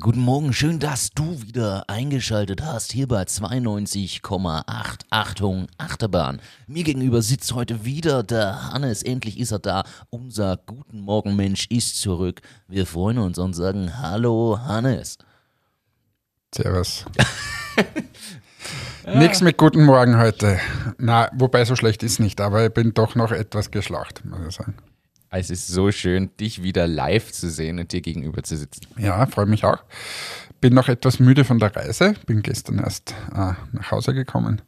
guten Morgen. Schön, dass du wieder eingeschaltet hast hier bei 92,8 Achtung Achterbahn. Mir gegenüber sitzt heute wieder der Hannes. Endlich ist er da. Unser Guten Morgen Mensch ist zurück. Wir freuen uns und sagen Hallo Hannes. Servus. Nichts mit guten Morgen heute. Na, wobei so schlecht ist nicht, aber ich bin doch noch etwas geschlacht, muss ich sagen. Es ist so schön, dich wieder live zu sehen und dir gegenüber zu sitzen. Ja, freue mich auch. Bin noch etwas müde von der Reise, bin gestern erst äh, nach Hause gekommen.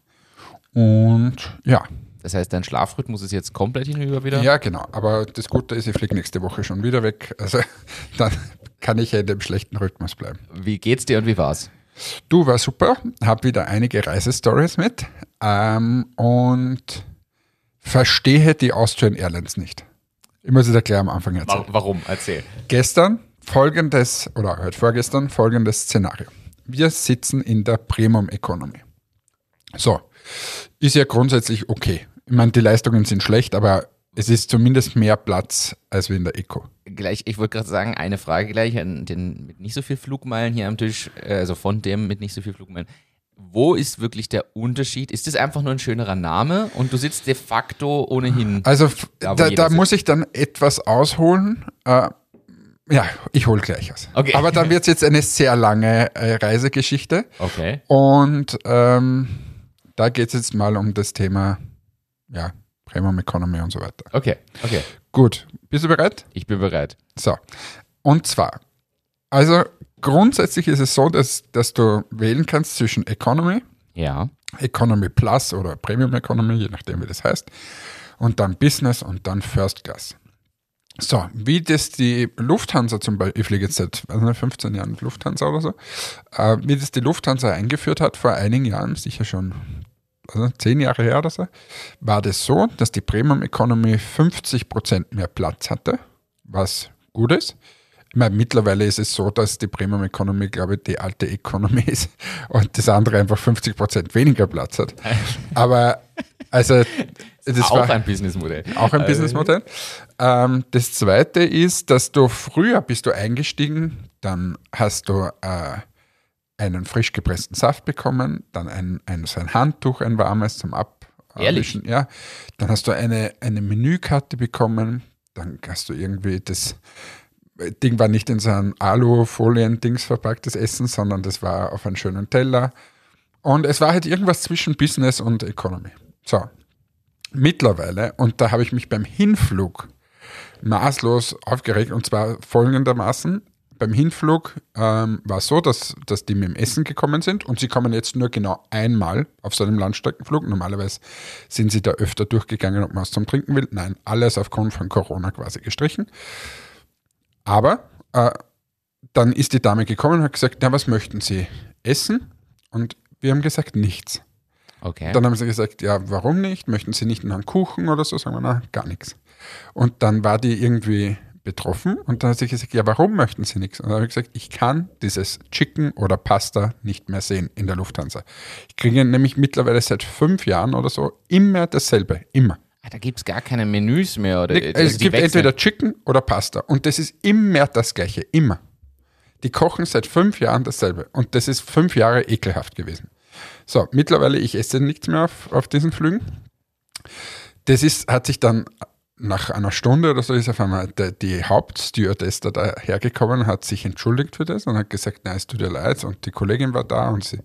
Und ja. Das heißt, dein Schlafrhythmus ist jetzt komplett hinüber wieder? Ja, genau. Aber das Gute ist, ich fliege nächste Woche schon wieder weg. Also dann kann ich ja in dem schlechten Rhythmus bleiben. Wie geht's dir und wie war's? Du, war super. Hab wieder einige Reisestories mit ähm, und verstehe die Austrian Airlines nicht. Ich muss es erklären am Anfang erzählen. Warum? Erzähl. Gestern folgendes, oder heute vorgestern, folgendes Szenario. Wir sitzen in der Premium Economy. So, ist ja grundsätzlich okay. Ich meine, die Leistungen sind schlecht, aber es ist zumindest mehr Platz als wie in der Eco. Gleich, ich wollte gerade sagen, eine Frage gleich an den mit nicht so viel Flugmeilen hier am Tisch, äh, also von dem mit nicht so viel Flugmeilen wo ist wirklich der Unterschied? Ist das einfach nur ein schönerer Name und du sitzt de facto ohnehin? Also da, da, da muss ich dann etwas ausholen. Äh, ja, ich hole gleich aus. Okay. Aber dann wird es jetzt eine sehr lange äh, Reisegeschichte. Okay. Und ähm, da geht es jetzt mal um das Thema, ja, Premium Economy und so weiter. Okay, okay. Gut. Bist du bereit? Ich bin bereit. So. Und zwar, also grundsätzlich ist es so, dass, dass du wählen kannst zwischen Economy, ja. Economy Plus oder Premium Economy, je nachdem wie das heißt, und dann Business und dann First Class. So, wie das die Lufthansa zum Beispiel, ich fliege jetzt seit nicht, 15 Jahren mit Lufthansa oder so, äh, wie das die Lufthansa eingeführt hat vor einigen Jahren, sicher schon also 10 Jahre her oder so, war das so, dass die Premium Economy 50% mehr Platz hatte, was gut ist. Ich meine, mittlerweile ist es so, dass die Premium Economy, glaube ich, die alte Economy ist und das andere einfach 50 Prozent weniger Platz hat. Aber also das auch war ein Businessmodell. Auch ein also, Businessmodell. Ähm, das zweite ist, dass du früher bist du eingestiegen, dann hast du äh, einen frisch gepressten Saft bekommen, dann ein, ein, so ein Handtuch, ein warmes zum Abwischen. Ja. Dann hast du eine, eine Menükarte bekommen, dann hast du irgendwie das Ding war nicht in so ein Alufolien-Dings verpacktes Essen, sondern das war auf einem schönen Teller. Und es war halt irgendwas zwischen Business und Economy. So, mittlerweile, und da habe ich mich beim Hinflug maßlos aufgeregt, und zwar folgendermaßen. Beim Hinflug ähm, war es so, dass, dass die mit dem Essen gekommen sind und sie kommen jetzt nur genau einmal auf so einem Landstreckenflug. Normalerweise sind sie da öfter durchgegangen, ob man was zum Trinken will. Nein, alles aufgrund von Corona quasi gestrichen. Aber äh, dann ist die Dame gekommen und hat gesagt, na, was möchten Sie? Essen? Und wir haben gesagt, nichts. Okay. Dann haben sie gesagt, ja, warum nicht? Möchten Sie nicht einen Kuchen oder so? Sagen wir, na, gar nichts. Und dann war die irgendwie betroffen und dann hat sie gesagt, ja, warum möchten Sie nichts? Und dann habe ich gesagt, ich kann dieses Chicken oder Pasta nicht mehr sehen in der Lufthansa. Ich kriege nämlich mittlerweile seit fünf Jahren oder so immer dasselbe, immer. Ah, da gibt es gar keine Menüs mehr. Oder, also es gibt wechseln. entweder Chicken oder Pasta. Und das ist immer das Gleiche. Immer. Die kochen seit fünf Jahren dasselbe. Und das ist fünf Jahre ekelhaft gewesen. So, mittlerweile, ich esse nichts mehr auf, auf diesen Flügen. Das ist, hat sich dann nach einer Stunde oder so ist auf einmal der, die Hauptstewardess da hergekommen, hat sich entschuldigt für das und hat gesagt, nein, es tut ihr leid. Und die Kollegin war da und sie,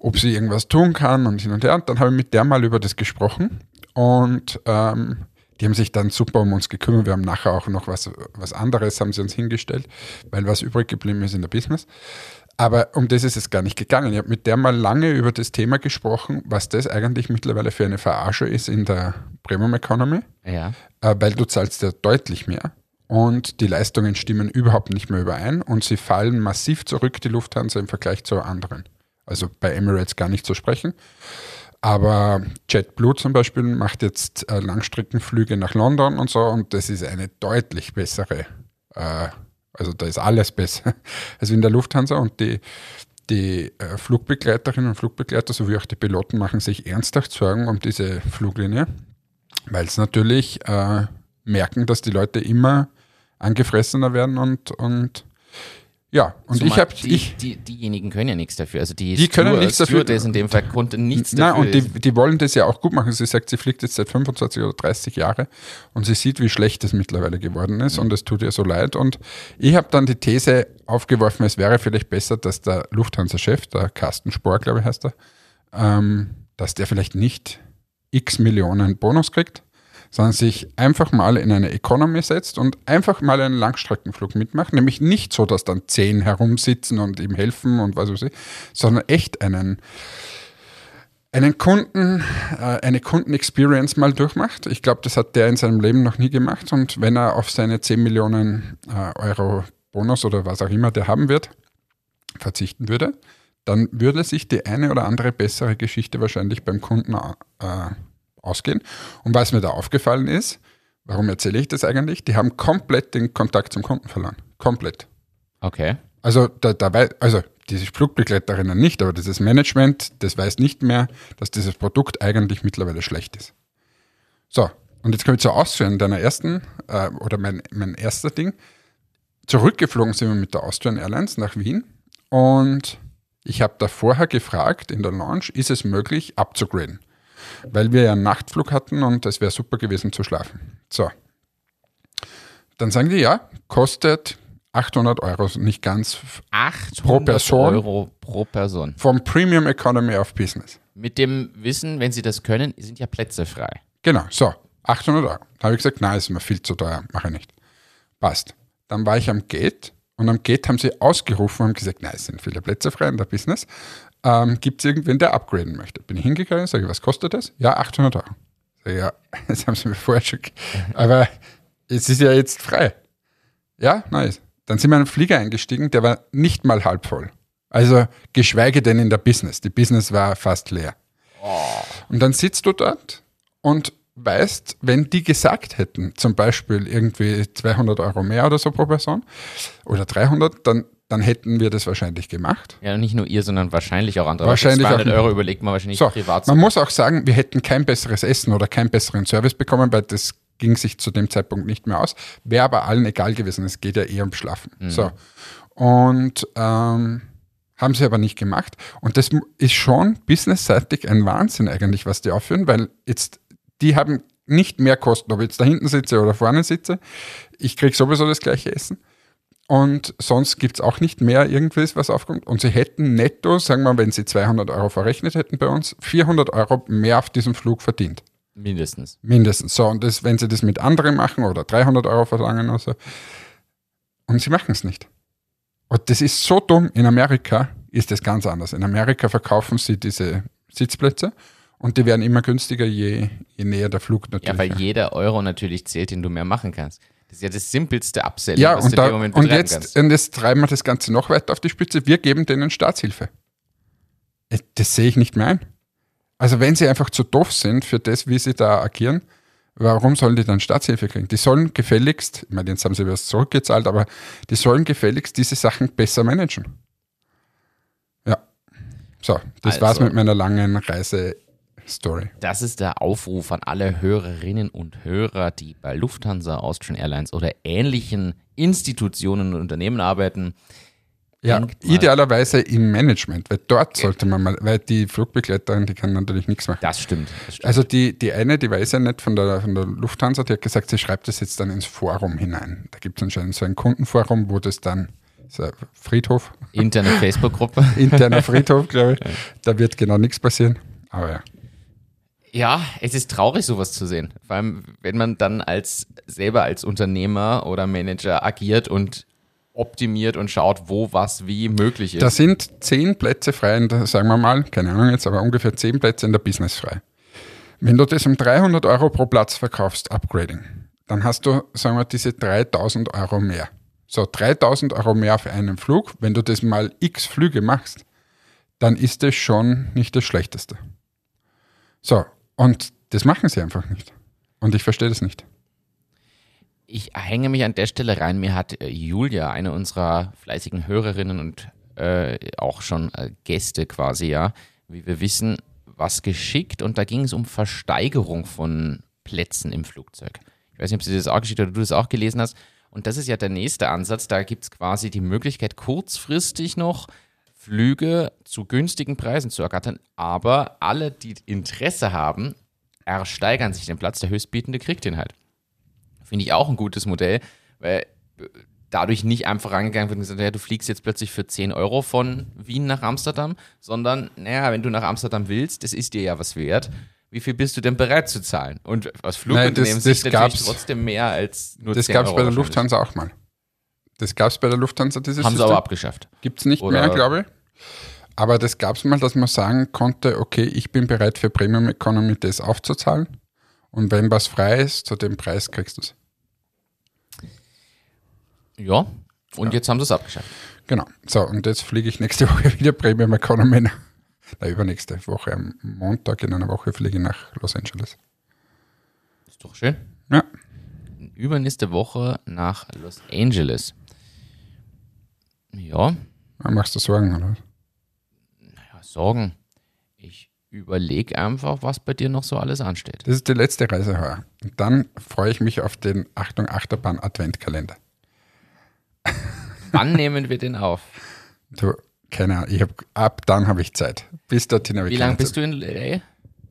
ob sie irgendwas tun kann und hin und her. Und dann habe ich mit der mal über das gesprochen und ähm, die haben sich dann super um uns gekümmert. Wir haben nachher auch noch was, was anderes, haben sie uns hingestellt, weil was übrig geblieben ist in der Business. Aber um das ist es gar nicht gegangen. Ich habe mit der mal lange über das Thema gesprochen, was das eigentlich mittlerweile für eine Verarsche ist in der Premium Economy. Ja. Äh, weil du zahlst ja deutlich mehr und die Leistungen stimmen überhaupt nicht mehr überein und sie fallen massiv zurück, die Lufthansa im Vergleich zu anderen. Also bei Emirates gar nicht zu sprechen. Aber JetBlue zum Beispiel macht jetzt äh, Langstreckenflüge nach London und so und das ist eine deutlich bessere, äh, also da ist alles besser als in der Lufthansa und die, die äh, Flugbegleiterinnen und Flugbegleiter sowie auch die Piloten machen sich ernsthaft Sorgen um diese Fluglinie, weil es natürlich äh, merken, dass die Leute immer angefressener werden und, und Ja, und Zumal ich habe die, ich die, diejenigen können ja nichts dafür. Also die, Die können Steward- nichts dafür. Stewardess in dem Fall konnte nichts Nein, dafür. und die, die wollen das ja auch gut machen. Sie sagt, sie fliegt jetzt seit 25 oder 30 Jahre und sie sieht, wie schlecht es mittlerweile geworden ist und es tut ihr so leid. Und ich habe dann die These aufgeworfen, es wäre vielleicht besser, dass der Lufthansa-Chef, der Carsten Spohr, glaube ich, heißt er, ähm, dass der vielleicht nicht x Millionen Bonus kriegt, sondern sich einfach mal in eine Economy setzt und einfach mal einen Langstreckenflug mitmacht. Nämlich nicht so, dass dann zehn herumsitzen und ihm helfen und was weiß ich, sondern echt einen einen Kunden, äh, eine Kundenexperience mal durchmacht. Ich glaube, das hat der in seinem Leben noch nie gemacht. Und wenn er auf seine 10 Millionen äh, Euro Bonus oder was auch immer der haben wird, verzichten würde, dann würde sich die eine oder andere bessere Geschichte wahrscheinlich beim Kunden äh, ausgehen. Und was mir da aufgefallen ist, warum erzähle ich das eigentlich? Die haben komplett den Kontakt zum Kunden verloren. Komplett. okay. Also, da, da wei- also diese Flugbegleiterinnen nicht, aber dieses Management, das weiß nicht mehr, dass dieses Produkt eigentlich mittlerweile schlecht ist. So, und jetzt komme ich zur Austrian, deiner ersten, äh, oder mein, mein erster Ding. Zurückgeflogen sind wir mit der Austrian Airlines nach Wien und ich habe da vorher gefragt in der Lounge, ist es möglich abzugraden? Weil wir ja einen Nachtflug hatten und es wäre super gewesen zu schlafen. So. Dann sagen die, ja, kostet 800 Euro, nicht ganz, 800 Pro Person? Euro pro Person. vom Premium Economy auf Business. Mit dem Wissen, wenn sie das können, sind ja Plätze frei. Genau, so, 800 Euro. Da habe ich gesagt, nein, ist mir viel zu teuer, mache ich nicht. Passt. Dann war ich am Gate und am Gate haben sie ausgerufen und haben gesagt, nein, es sind viele Plätze frei in der Business. Ähm, Gibt es irgendwen, der upgraden möchte? Bin ich hingegangen, sage ich, was kostet das? Ja, 800 Euro. Sag ich, ja, das haben sie mir vorher schon. Aber es ist ja jetzt frei. Ja, nice. Dann sind wir in einen Flieger eingestiegen, der war nicht mal halb voll. Also geschweige denn in der Business. Die Business war fast leer. Und dann sitzt du dort und weißt, wenn die gesagt hätten, zum Beispiel irgendwie 200 Euro mehr oder so pro Person oder 300, dann, dann hätten wir das wahrscheinlich gemacht. Ja, nicht nur ihr, sondern wahrscheinlich auch andere. Wahrscheinlich Bei 200 auch- Euro überlegt man wahrscheinlich So, privat. man muss auch sagen, wir hätten kein besseres Essen oder keinen besseren Service bekommen, weil das ging sich zu dem Zeitpunkt nicht mehr aus. Wäre aber allen egal gewesen. Es geht ja eher ums Schlafen. So. Und ähm, haben sie aber nicht gemacht. Und das ist schon businessseitig ein Wahnsinn eigentlich, was die aufführen, weil jetzt, die haben nicht mehr Kosten, ob ich jetzt da hinten sitze oder vorne sitze. Ich kriege sowieso das gleiche Essen. Und sonst gibt es auch nicht mehr irgendwas, was aufkommt. Und sie hätten netto, sagen wir, wenn sie 200 Euro verrechnet hätten bei uns, 400 Euro mehr auf diesem Flug verdient. Mindestens. Mindestens. So, und das, wenn sie das mit anderen machen oder 300 Euro verlangen oder so. Und sie machen es nicht. Und das ist so dumm. In Amerika ist das ganz anders. In Amerika verkaufen sie diese Sitzplätze und die werden immer günstiger, je, je näher der Flug natürlich. Ja, weil jeder Euro natürlich zählt, den du mehr machen kannst. Das ist ja das simpelste Upselling, Ja, was und, du in da, dem Moment und, jetzt, kannst. und jetzt treiben wir das Ganze noch weiter auf die Spitze. Wir geben denen Staatshilfe. Äh, Das sehe ich nicht mehr ein. Also wenn sie einfach zu doof sind für das, wie sie da agieren, warum sollen die dann Staatshilfe kriegen? Die sollen gefälligst, ich meine, jetzt haben sie was zurückgezahlt, aber die sollen gefälligst diese Sachen besser managen. Ja. So, das Also- war's mit meiner langen Reise-Story. Das ist der Aufruf an alle Hörerinnen und Hörer, die bei Lufthansa, Austrian Airlines oder ähnlichen Institutionen und Unternehmen arbeiten. Ja, idealerweise im Management, weil dort sollte man mal, weil die Flugbegleiterin, die kann natürlich nichts machen. Das stimmt. Das stimmt. Also die, die eine, die weiß ja nicht von der, von der Lufthansa, die hat gesagt, sie schreibt das jetzt dann ins Forum hinein. Da gibt es anscheinend so ein Kundenforum, wo das dann, so Friedhof, Interne Facebook-Gruppe. interner Friedhof, glaube ich, da wird genau nichts passieren. Aber ja. Ja, es ist traurig, sowas zu sehen. Vor allem, wenn man dann als selber als Unternehmer oder Manager agiert und optimiert und schaut, wo was wie möglich ist. Da sind zehn Plätze frei, in sagen wir mal, keine Ahnung jetzt, aber ungefähr zehn Plätze in der Business frei. Wenn du das um 300 Euro pro Platz verkaufst, Upgrading, dann hast du, sagen wir, diese 3000 Euro mehr. So, 3000 Euro mehr auf einen Flug, wenn du das mal x Flüge machst, dann ist das schon nicht das Schlechteste. So, und das machen sie einfach nicht. Und ich verstehe das nicht. Ich hänge mich an der Stelle rein. Mir hat äh, Julia, eine unserer fleißigen Hörerinnen und äh, auch schon äh, Gäste quasi, ja, wie wir wissen, was geschickt und da ging es um Versteigerung von Plätzen im Flugzeug. Ich weiß nicht, ob sie das auch geschickt oder du das auch gelesen hast. Und das ist ja der nächste Ansatz. Da gibt es quasi die Möglichkeit, kurzfristig noch Flüge zu günstigen Preisen zu ergattern. Aber alle, die Interesse haben, ersteigern sich den Platz. Der Höchstbietende kriegt den halt. Finde ich auch ein gutes Modell, weil dadurch nicht einfach rangegangen wird und gesagt, ja, du fliegst jetzt plötzlich für 10 Euro von Wien nach Amsterdam, sondern, naja, wenn du nach Amsterdam willst, das ist dir ja was wert. Wie viel bist du denn bereit zu zahlen? Und aus Flugunternehmen das gab's- natürlich trotzdem mehr als nur Das 10 gab es Euro bei der. Lufthansa auch mal. Das gab es bei der Lufthansa, dieses Haben sie System. aber abgeschafft. Gibt es nicht Oder- mehr, glaube ich. Aber das gab es mal, dass man sagen konnte, okay, ich bin bereit für Premium Economy das aufzuzahlen. Und wenn was frei ist, zu dem Preis kriegst du es. Ja, und jetzt haben sie es abgeschafft. Genau. So, und jetzt fliege ich nächste Woche wieder Premium Economy. nach- Na, übernächste Woche am Montag in einer Woche fliege ich nach Los Angeles. Ist doch schön. Ja. Übernächste Woche nach Los Angeles. Ja, Ah, Machst du Sorgen, oder? Sorgen. Ich überlege einfach, was bei dir noch so alles ansteht. Das ist die letzte Reise heuer. Und dann freue ich mich auf den Achtung Achterbahn Adventkalender. Wann nehmen wir den auf? Du, keine Ahnung, ich hab, ab dann habe ich Zeit. Bis dorthin habe ich Wie lange bist du in LA?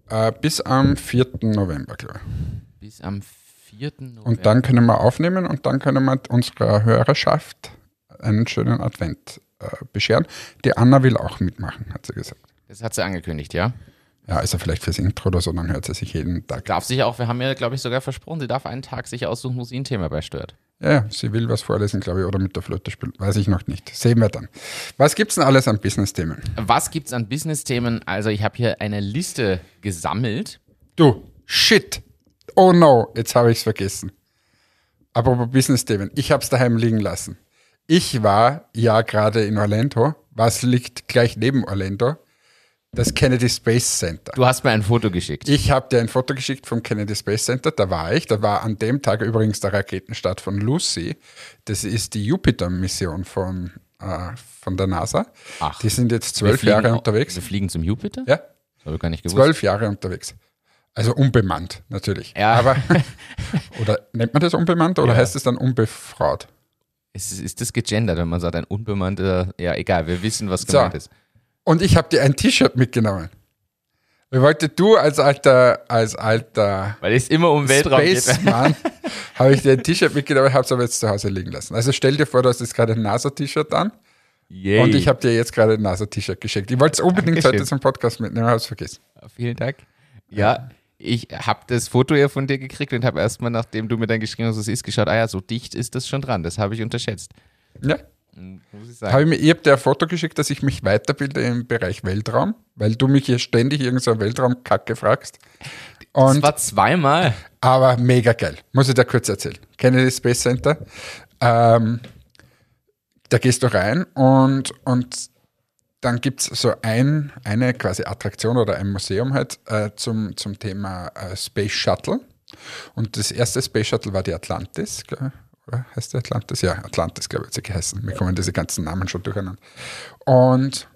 Äh, bis am 4. November, glaube ich. Bis am 4. November. Und dann können wir aufnehmen und dann können wir unserer Hörerschaft einen schönen Advent bescheren. Die Anna will auch mitmachen, hat sie gesagt. Das hat sie angekündigt, ja? Ja, also vielleicht fürs Intro oder so, dann hört sie sich jeden Tag. Darf sich auch, wir haben ja, glaube ich, sogar versprochen, sie darf einen Tag sich aussuchen, wo sie ein Thema beisteuert. Ja, ja, sie will was vorlesen, glaube ich, oder mit der Flöte spielen. Weiß ich noch nicht. Sehen wir dann. Was gibt's denn alles an Business-Themen? Was gibt's an Business-Themen? Also, ich habe hier eine Liste gesammelt. Du, shit. Oh no, jetzt habe ich es vergessen. Apropos Business-Themen. Ich habe es daheim liegen lassen. Ich war ja gerade in Orlando. Was liegt gleich neben Orlando? Das Kennedy Space Center. Du hast mir ein Foto geschickt. Ich habe dir ein Foto geschickt vom Kennedy Space Center, da war ich. Da war an dem Tag übrigens der Raketenstart von Lucy. Das ist die Jupiter-Mission von, äh, von der NASA. Ach. Die sind jetzt zwölf fliegen Jahre unterwegs. Wir fliegen zum Jupiter? Ja, Das habe ich gar nicht gewusst. zwölf Jahre unterwegs. Also unbemannt, natürlich. Ja. Aber, oder nennt man das unbemannt oder Ja. heißt es dann unbefraut? Ist, ist das gegendert, wenn man sagt, ein unbemannter, ja egal, wir wissen, was So. gemeint ist. Und ich habe dir ein T-Shirt mitgenommen. Wie wollte du als alter, als alter Weil es immer um Weltraum geht. Spaceman habe ich dir ein T-Shirt mitgenommen, habe es aber jetzt zu Hause liegen lassen. Also stell dir vor, du hast jetzt gerade ein NASA-T-Shirt an Yay. und ich habe dir jetzt gerade ein NASA-T-Shirt geschenkt. Ich wollte es unbedingt Dankeschön. heute zum Podcast mitnehmen, habe es vergessen. Vielen Dank. Ja, ich habe das Foto ja von dir gekriegt und habe erstmal, nachdem du mir dann geschrieben hast, was es ist, geschaut, ah ja, so dicht ist das schon dran. Das habe ich unterschätzt. Ja, Muss ich habe sagen. ich mir, ich habe dir ein Foto geschickt, dass ich mich weiterbilde im Bereich Weltraum, weil du mich hier ständig irgend so Weltraumkacke fragst. Das Und war zweimal. Aber mega geil. Muss ich dir kurz erzählen. Kennedy Space Center. Ähm, da gehst du rein und, und dann gibt es so ein, eine quasi Attraktion oder ein Museum halt äh, zum, zum Thema äh, Space Shuttle. Und das erste Space Shuttle war die Atlantis, glaub heißt die Atlantis? Ja, Atlantis, glaube ich, hat sie geheißen. Mir kommen diese ganzen Namen schon durcheinander. Und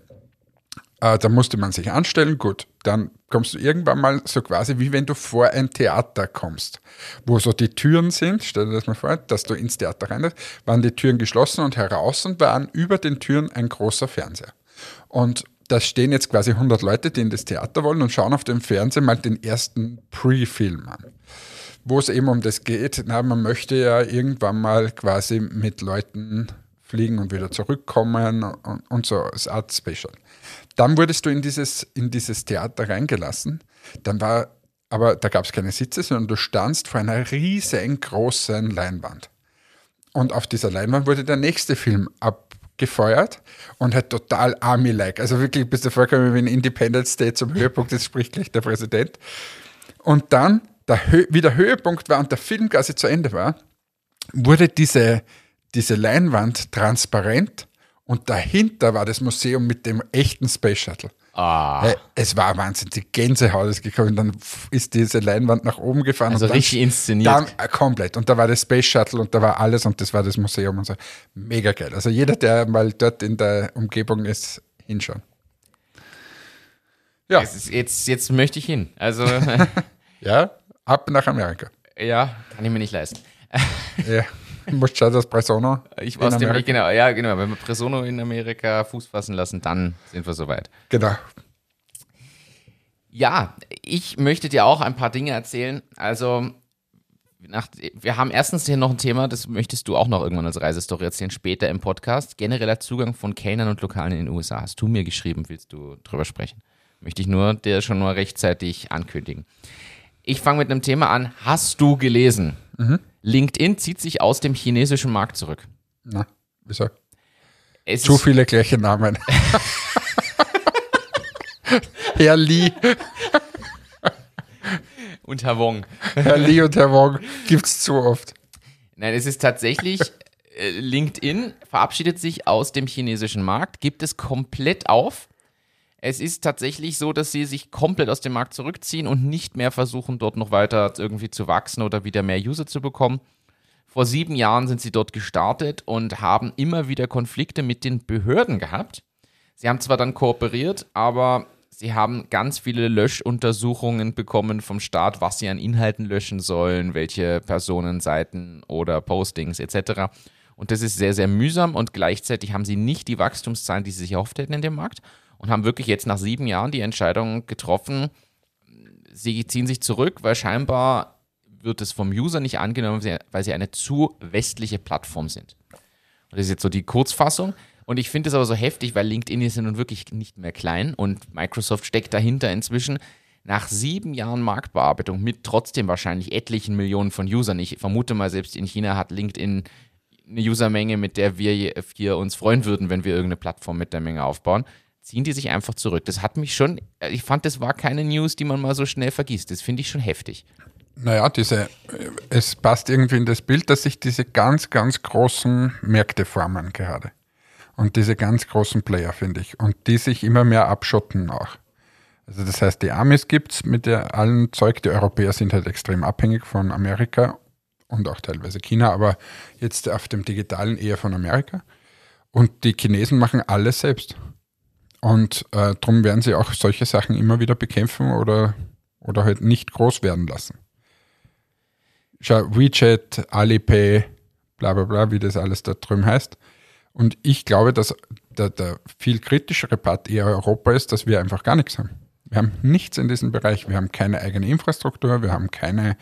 äh, da musste man sich anstellen, gut. Dann kommst du irgendwann mal so quasi wie wenn du vor ein Theater kommst, wo so die Türen sind, stell dir das mal vor, dass du ins Theater rein waren die Türen geschlossen und heraus und waren über den Türen ein großer Fernseher. Und da stehen jetzt quasi 100 Leute, die in das Theater wollen und schauen auf dem Fernseher mal den ersten Pre-Film an wo es eben um das geht, na, man möchte ja irgendwann mal quasi mit Leuten fliegen und wieder zurückkommen und, und so als Art Special. Dann wurdest du in dieses, in dieses Theater reingelassen. Dann war, aber da gab es keine Sitze, sondern du standst vor einer riesengroßen Leinwand. Und auf dieser Leinwand wurde der nächste Film abgefeuert und halt total Army-like. Also wirklich bist du vorgekommen wie ein Independence Day zum Höhepunkt, das spricht gleich der Präsident. Und dann, der wie der Höhepunkt war und der Film quasi zu Ende war, wurde diese, diese Leinwand transparent und dahinter war das Museum mit dem echten Space Shuttle. Ah, Äh, Es war Wahnsinn, die Gänsehaut ist gekommen, dann ist diese Leinwand nach oben gefahren. also richtig inszeniert. Dann, äh, komplett. Und da war das Space Shuttle und da war alles und das war das Museum und so. Mega geil. Also jeder, der mal dort in der Umgebung ist, hinschauen. Ja, ist, jetzt, jetzt möchte ich hin. Also, ja, ab nach Amerika. ja, kann ich mir nicht leisten. Ja. Dass Presono Ich aus dem, genau, ja, genau. Wenn wir Presono in Amerika Fuß fassen lassen, dann sind wir soweit. Genau. Ja, ich möchte dir auch ein paar Dinge erzählen. Also, nach, wir haben erstens hier noch ein Thema, das möchtest du auch noch irgendwann als Reisestory erzählen, später im Podcast. Genereller Zugang von Kellnern und Lokalen in den USA. Hast du mir geschrieben, willst du drüber sprechen? Möchte ich nur dir schon mal rechtzeitig ankündigen. Ich fange mit einem Thema an. Hast du gelesen? Mhm. LinkedIn zieht sich aus dem chinesischen Markt zurück. Na, wieso? Es Zu viele gleiche Namen. Herr Lee, und Herr Wong. Herr Lee und Herr Wong gibt's zu oft. Nein, es ist tatsächlich, äh, LinkedIn verabschiedet sich aus dem chinesischen Markt, gibt es komplett auf. Es ist tatsächlich so, dass sie sich komplett aus dem Markt zurückziehen und nicht mehr versuchen, dort noch weiter irgendwie zu wachsen oder wieder mehr User zu bekommen. Vor sieben Jahren sind sie dort gestartet und haben immer wieder Konflikte mit den Behörden gehabt. Sie haben zwar dann kooperiert, aber sie haben ganz viele Löschuntersuchungen bekommen vom Staat, was sie an Inhalten löschen sollen, welche Personenseiten oder Postings etc. Und das ist sehr, sehr mühsam und gleichzeitig haben sie nicht die Wachstumszahlen, die sie sich erhofft hätten in dem Markt und haben wirklich jetzt nach sieben Jahren die Entscheidung getroffen, sie ziehen sich zurück, weil scheinbar wird es vom User nicht angenommen, weil sie- eine zu westliche Plattform sind. Und das ist jetzt so die Kurzfassung. Und ich finde es aber so heftig, weil LinkedIn ist ja nun wirklich nicht mehr klein und Microsoft steckt dahinter inzwischen. Nach sieben Jahren Marktbearbeitung mit trotzdem wahrscheinlich etlichen Millionen von Usern. Ich vermute mal, selbst in China hat LinkedIn eine Usermenge, mit der wir hier uns freuen würden, wenn wir irgendeine Plattform mit der Menge aufbauen. Ziehen die sich einfach zurück. Das hat mich schon, ich fand, das war keine News, die man mal so schnell vergisst. Das finde ich schon heftig. Naja, diese, es passt irgendwie in das Bild, dass sich diese ganz, ganz großen Märkte formen gerade. Und diese ganz großen Player, finde ich. Und die sich immer mehr abschotten auch. Also das heißt, die Amis gibt's mit der allen Zeug. Die Europäer sind halt extrem abhängig von Amerika und auch teilweise China, aber jetzt auf dem Digitalen eher von Amerika. Und die Chinesen machen alles selbst. Und äh, darum werden sie auch solche Sachen immer wieder bekämpfen oder, oder halt nicht groß werden lassen. Schau, WeChat, Alipay, bla bla bla, wie das alles da drüben heißt. Und ich glaube, dass der, der viel kritischere Part eher Europa ist, dass wir einfach gar nichts haben. Wir haben nichts in diesem Bereich. Wir haben keine eigene Infrastruktur, wir haben keine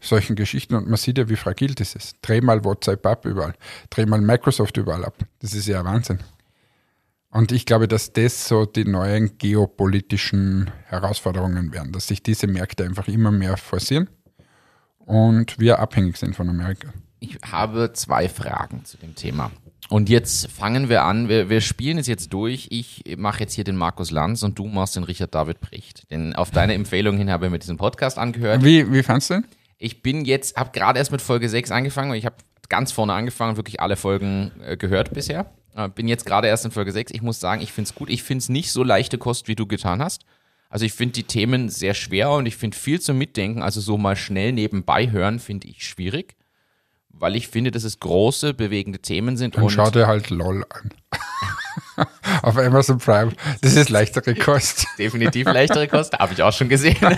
solchen Geschichten und man sieht ja, wie fragil das ist. Dreh mal WhatsApp ab überall, dreh mal Microsoft überall ab. Das ist ja Wahnsinn. Und ich glaube, dass das so die neuen geopolitischen Herausforderungen werden, dass sich diese Märkte einfach immer mehr forcieren und wir abhängig sind von Amerika. Ich habe zwei Fragen zu dem Thema. Und jetzt fangen wir an. Wir, wir spielen es jetzt durch. Ich mache jetzt hier den Markus Lanz und du machst den Richard David Precht. Denn auf deine Empfehlung hin habe ich mir diesen Podcast angehört. Wie, wie fandst du den? Ich bin jetzt, habe gerade erst mit Folge 6 angefangen, weil ich habe ganz vorne angefangen, wirklich alle Folgen äh, gehört bisher. Äh, bin jetzt gerade erst in Folge 6. Ich muss sagen, ich finde es gut. Ich finde es nicht so leichte Kost, wie du getan hast. Also ich finde die Themen sehr schwer und ich finde viel zum Mitdenken, also so mal schnell nebenbei hören, finde ich schwierig. Weil ich finde, dass es große, bewegende Themen sind. Dann und schau dir halt LOL an. Auf Amazon Prime. Das ist leichtere Kost. definitiv leichtere Kost, habe ich auch schon gesehen.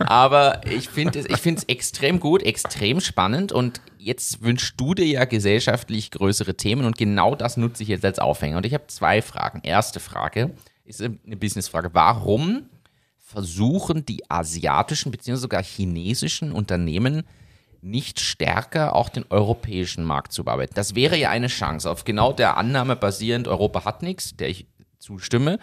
Aber ich finde es ich extrem gut, extrem spannend und jetzt wünschst du dir ja gesellschaftlich größere Themen und genau das nutze ich jetzt als Aufhänger. Und ich habe zwei Fragen. Erste Frage ist eine Businessfrage. Warum versuchen die asiatischen bzw. sogar chinesischen Unternehmen nicht stärker auch den europäischen Markt zu bearbeiten. Das wäre ja eine Chance. Auf genau der Annahme basierend, Europa hat nichts, der ich zustimme,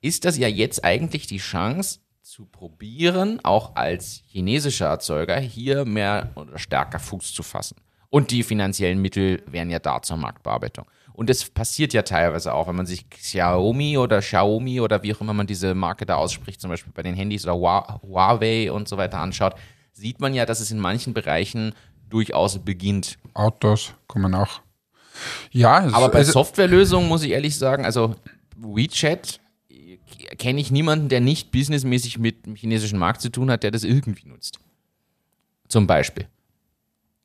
ist das ja jetzt eigentlich die Chance zu probieren, auch als chinesischer Erzeuger hier mehr oder stärker Fuß zu fassen. Und die finanziellen Mittel wären ja da zur Marktbearbeitung. Und das passiert ja teilweise auch, wenn man sich Xiaomi oder Xiaomi oder wie auch immer man diese Marke da ausspricht, zum Beispiel bei den Handys oder Hua- Huawei und so weiter anschaut, sieht man ja, dass es in manchen Bereichen durchaus beginnt. Autos kommen auch. Ja, Aber bei Softwarelösungen muss ich ehrlich sagen, also WeChat äh, kenne ich niemanden, der nicht businessmäßig mit dem chinesischen Markt zu tun hat, der das irgendwie nutzt. Zum Beispiel.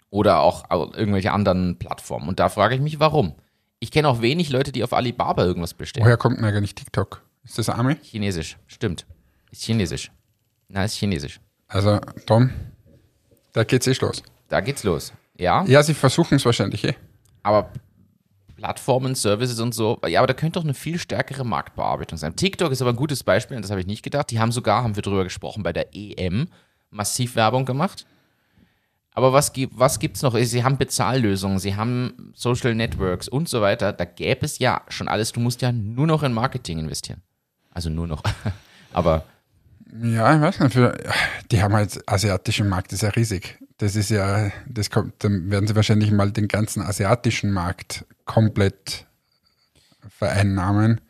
Oder auch au- irgendwelche anderen Plattformen. Und da frage ich mich, warum. Ich kenne auch wenig Leute, die auf Alibaba irgendwas bestellen. woher kommt denn eigentlich TikTok? Ist das Army? Chinesisch, stimmt. Ist chinesisch. Na, ist chinesisch. Also, Tom, da geht's eh los. Da geht's los. Ja, Ja, sie versuchen es wahrscheinlich eh. aber Plattformen, Services und so, ja, aber da könnte doch eine viel stärkere Marktbearbeitung sein. TikTok ist aber ein gutes Beispiel, und das habe ich nicht gedacht. Die haben sogar, haben wir drüber gesprochen, bei der EM massiv Werbung gemacht. Aber was, gibt was gibt's noch? Sie haben Bezahllösungen, sie haben Social Networks und so weiter. Da gäbe es ja schon alles. Du musst ja nur noch in Marketing investieren. Also nur noch. aber Ja, ich weiß nicht. Für, die haben halt asiatischen Markt, das ist ja riesig. Das ist ja, das kommt, dann werden sie wahrscheinlich mal den ganzen asiatischen Markt komplett vereinnahmen.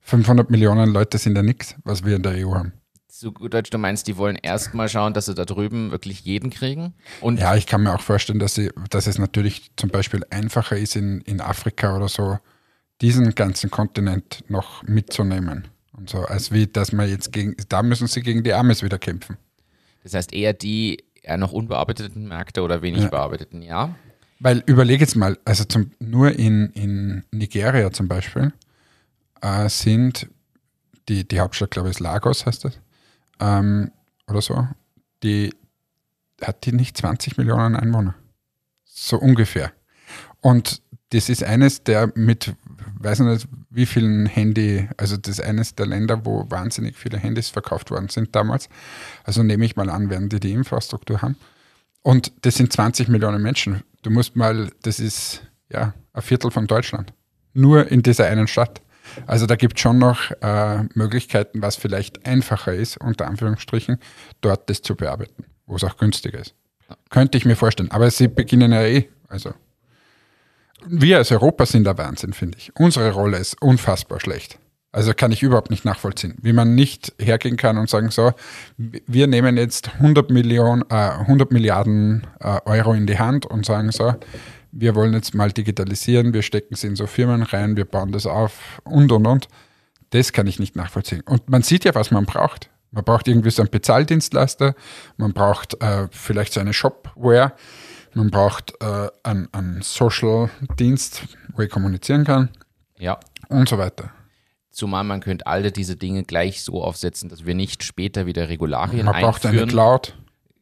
500 Millionen Leute sind ja nichts, was wir in der EU haben. zu gut Deutsch, du meinst, die wollen erstmal schauen, dass sie da drüben wirklich jeden kriegen? Und Ja, ich kann mir auch vorstellen, dass, sie, dass es natürlich zum Beispiel einfacher ist, in, in Afrika oder so, diesen ganzen Kontinent noch mitzunehmen. Und so, als wie, dass man jetzt gegen, da müssen sie gegen die Amis wieder kämpfen. das heißt eher die eher noch unbearbeiteten Märkte oder wenig Ja. bearbeiteten, ja? Weil überleg jetzt mal, also zum, nur in, in Nigeria zum Beispiel äh, sind, die, die Hauptstadt glaube ich ist Lagos, heißt das, ähm, oder so, die hat die nicht 20 Millionen Einwohner. So ungefähr. Und das ist eines der mit, weiß ich nicht, wie vielen Handy, also das ist eines der Länder, wo wahnsinnig viele Handys verkauft worden sind damals. Also nehme ich mal an, werden die die Infrastruktur haben. Und das sind 20 Millionen Menschen. Du musst mal, das ist ja ein Viertel von Deutschland. Nur in dieser einen Stadt. Also da gibt es schon noch äh, Möglichkeiten, was vielleicht einfacher ist, unter Anführungsstrichen, dort das zu bearbeiten, wo es auch günstiger ist. Könnte ich mir vorstellen. Aber sie beginnen ja eh. Also wir als Europa sind der Wahnsinn, finde ich. Unsere Rolle ist unfassbar schlecht. Also kann ich überhaupt nicht nachvollziehen, wie man nicht hergehen kann und sagen, so, wir nehmen jetzt 100, Millionen, äh, 100 Milliarden äh, Euro in die Hand und sagen so, wir wollen jetzt mal digitalisieren, wir stecken sie in so Firmen rein, wir bauen das auf und und und. Das kann ich nicht nachvollziehen. Und man sieht ja, was man braucht. Man braucht irgendwie so einen Bezahldienstleister, man braucht äh, vielleicht so eine Shopware, man braucht äh, einen, Social-Dienst, wo ich kommunizieren kann Ja. und so weiter. Zumal man könnte alle diese Dinge gleich so aufsetzen, dass wir nicht später wieder Regularien Man braucht einführen. eine Cloud.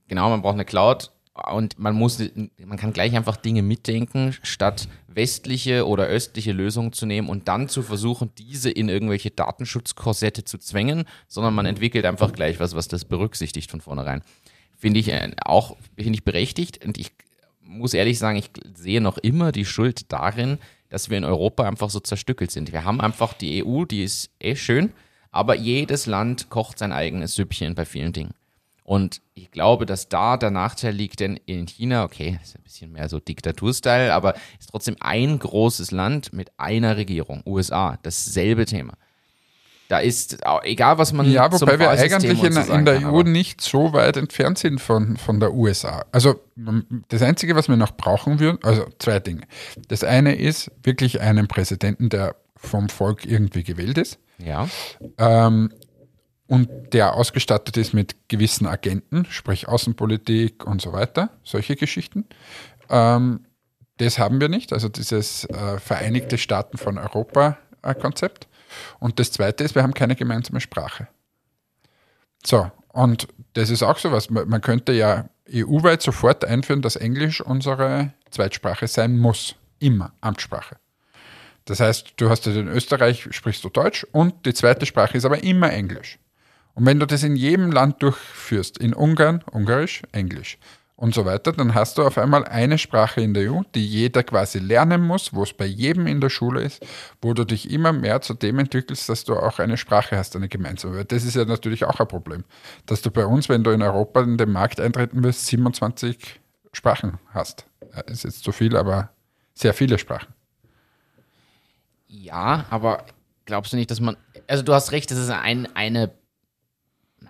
Genau, man braucht eine Cloud und man muss, man kann gleich einfach Dinge mitdenken, statt westliche oder östliche Lösungen zu nehmen und dann zu versuchen, diese in irgendwelche Datenschutzkorsette zu zwängen, sondern man entwickelt einfach gleich was, was das berücksichtigt von vornherein. Finde ich äh, auch, finde ich berechtigt und ich muss ehrlich sagen, ich sehe noch immer die Schuld darin, dass wir in Europa einfach so zerstückelt sind. Wir haben einfach die EU, die ist eh schön, aber jedes Land kocht sein eigenes Süppchen bei vielen Dingen. Und ich glaube, dass da der Nachteil liegt, denn in China, okay, ist ein bisschen mehr so Diktaturstyle, aber ist trotzdem ein großes Land mit einer Regierung, USA, dasselbe Thema. Da ist, egal was man Ja, wobei wir eigentlich in, in der kann, EU nicht so weit entfernt sind von, von der USA. Also das Einzige, was wir noch brauchen würden, also zwei Dinge. Das eine ist wirklich einen Präsidenten, der vom Volk irgendwie gewählt ist Ja, ähm, und der ausgestattet ist mit gewissen Agenten, sprich Außenpolitik und so weiter, solche Geschichten. Ähm, das haben wir nicht, also dieses äh, Vereinigte Staaten von Europa-Konzept. Und das Zweite ist, wir haben keine gemeinsame Sprache. So, und das ist auch sowas. Man man könnte ja EU-weit sofort einführen, dass Englisch unsere Zweitsprache sein muss. Immer Amtssprache. Das heißt, du hast in Österreich sprichst du Deutsch und die zweite Sprache ist aber immer Englisch. Und wenn du das in jedem Land durchführst, in Ungarn, Ungarisch, Englisch und so weiter, dann hast du auf einmal eine Sprache in der EU, die jeder quasi lernen muss, wo es bei jedem in der Schule ist, wo du dich immer mehr zu dem entwickelst, dass du auch eine Sprache hast, eine gemeinsame. Das ist ja natürlich auch ein Problem, dass du bei uns, wenn du in Europa in den Markt eintreten willst, 27 Sprachen hast. Ist jetzt zu viel, aber sehr viele Sprachen. ja, aber glaubst du nicht, dass man, also du hast recht, das ist ein, eine,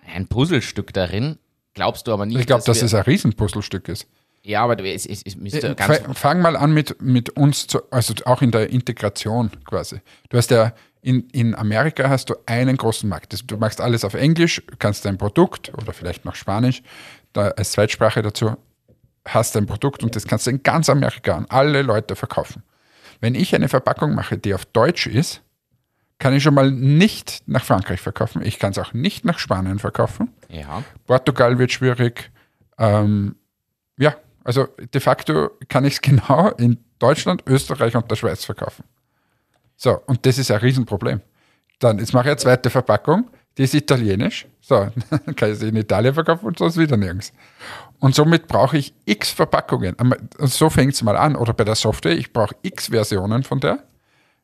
ein Puzzlestück darin. Glaubst du aber nicht, Ich glaube, dass wir, es ein Riesenpuzzlestück ist. ja, aber es, es, es müsste Äh, ganz, fa- Fang mal an mit, mit uns, zu, also auch in der Integration quasi. Du hast ja in, in Amerika hast du einen großen Markt. Du machst alles auf Englisch, kannst dein Produkt oder vielleicht noch Spanisch da als Zweitsprache dazu, hast dein Produkt und das kannst du in ganz Amerika an alle Leute verkaufen. Wenn ich eine Verpackung mache, die auf Deutsch ist, kann ich schon mal nicht nach Frankreich verkaufen. Ich kann es auch nicht nach Spanien verkaufen. ja. Portugal wird schwierig. Ähm, ja, Also de facto kann ich es genau in Deutschland, Österreich und der Schweiz verkaufen. So, und das ist ein Riesenproblem. Dann, jetzt mache ich eine zweite Verpackung, die ist italienisch. So, dann kann ich sie in Italien verkaufen und sonst wieder nirgends. Und somit brauche ich x Verpackungen. Und so fängt es mal an. Oder bei der Software, ich brauche x Versionen von der.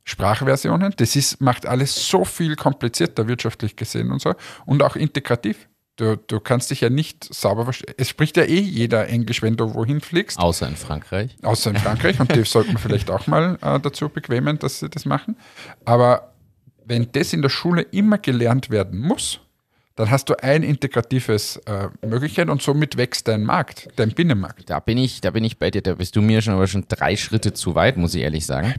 Sprachversionen. Das ist, macht alles so viel komplizierter wirtschaftlich gesehen und so. Und auch integrativ. Du, du kannst dich ja nicht sauber verstehen. Es spricht ja eh jeder Englisch, wenn du wohin fliegst. Außer in Frankreich. Außer in Frankreich. und die sollten wir vielleicht auch mal äh, dazu bequemen, dass sie das machen. Aber wenn das in der Schule immer gelernt werden muss, dann hast du ein integratives äh, Möglichkeit und somit wächst dein Markt, dein Binnenmarkt. Da bin ich, da bin ich bei dir, da bist du mir schon aber schon drei Schritte zu weit, muss ich ehrlich sagen.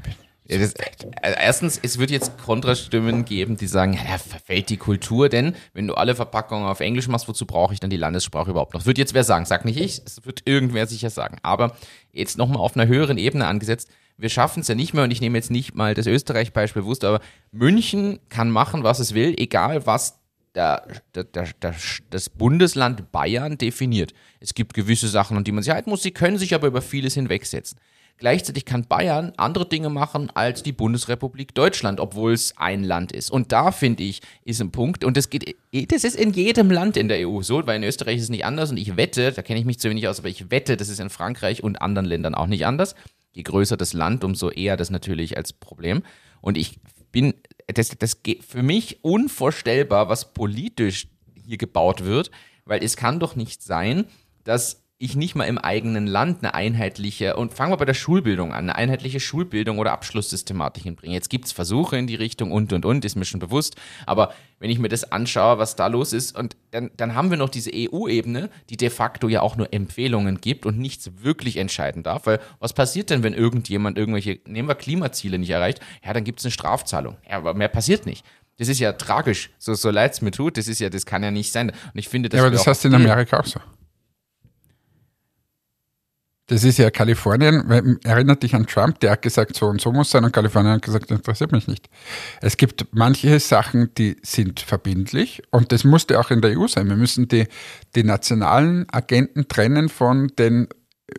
Das, äh, erstens, es wird jetzt Kontrastimmen geben, die sagen, ja, verfällt die Kultur, denn wenn du alle Verpackungen auf Englisch machst, wozu brauche ich dann die Landessprache überhaupt noch? Das wird jetzt wer sagen, sag nicht ich, es wird irgendwer sicher sagen. Aber jetzt nochmal auf einer höheren Ebene angesetzt, wir schaffen es ja nicht mehr, und ich nehme jetzt nicht mal das Österreich-Beispiel bewusst, aber München kann machen, was es will, egal was der, der, der, das Bundesland Bayern definiert. Es gibt gewisse Sachen, an die man sich halten muss, sie können sich aber über vieles hinwegsetzen. Gleichzeitig kann Bayern andere Dinge machen als die Bundesrepublik Deutschland, obwohl es ein Land ist. Und da finde ich, ist ein Punkt, und das geht, das ist in jedem Land in der EU so, weil in Österreich ist es nicht anders und ich wette, da kenne ich mich zu wenig aus, aber ich wette, das ist in Frankreich und anderen Ländern auch nicht anders. Je größer das Land, umso eher das natürlich als Problem. Und ich bin das, das geht für mich unvorstellbar, was politisch hier gebaut wird, weil es kann doch nicht sein, dass ich nicht mal im eigenen Land eine einheitliche, und fangen wir bei der Schulbildung an, eine einheitliche Schulbildung oder Abschlusssystematik hinbringe. Jetzt gibt es Versuche in die Richtung und, und, und, ist mir schon bewusst. Aber wenn ich mir das anschaue, was da los ist, und dann, dann haben wir noch diese EU-Ebene, die de facto ja auch nur Empfehlungen gibt und nichts wirklich entscheiden darf. Weil was passiert denn, wenn irgendjemand irgendwelche, nehmen wir Klimaziele nicht erreicht? Ja, dann gibt es eine Strafzahlung. Ja, aber mehr passiert nicht. Das ist ja tragisch. So, so leid es mir tut, das ist ja, das kann ja nicht sein. Und ich finde, das Ja, aber das hast du in Amerika auch so. Das ist ja Kalifornien. Erinnert dich an Trump, der hat gesagt, so und so muss sein, und Kalifornien hat gesagt, interessiert mich nicht. Es gibt manche Sachen, die sind verbindlich, und das musste auch in der EU sein. Wir müssen die, die nationalen Agenten trennen von den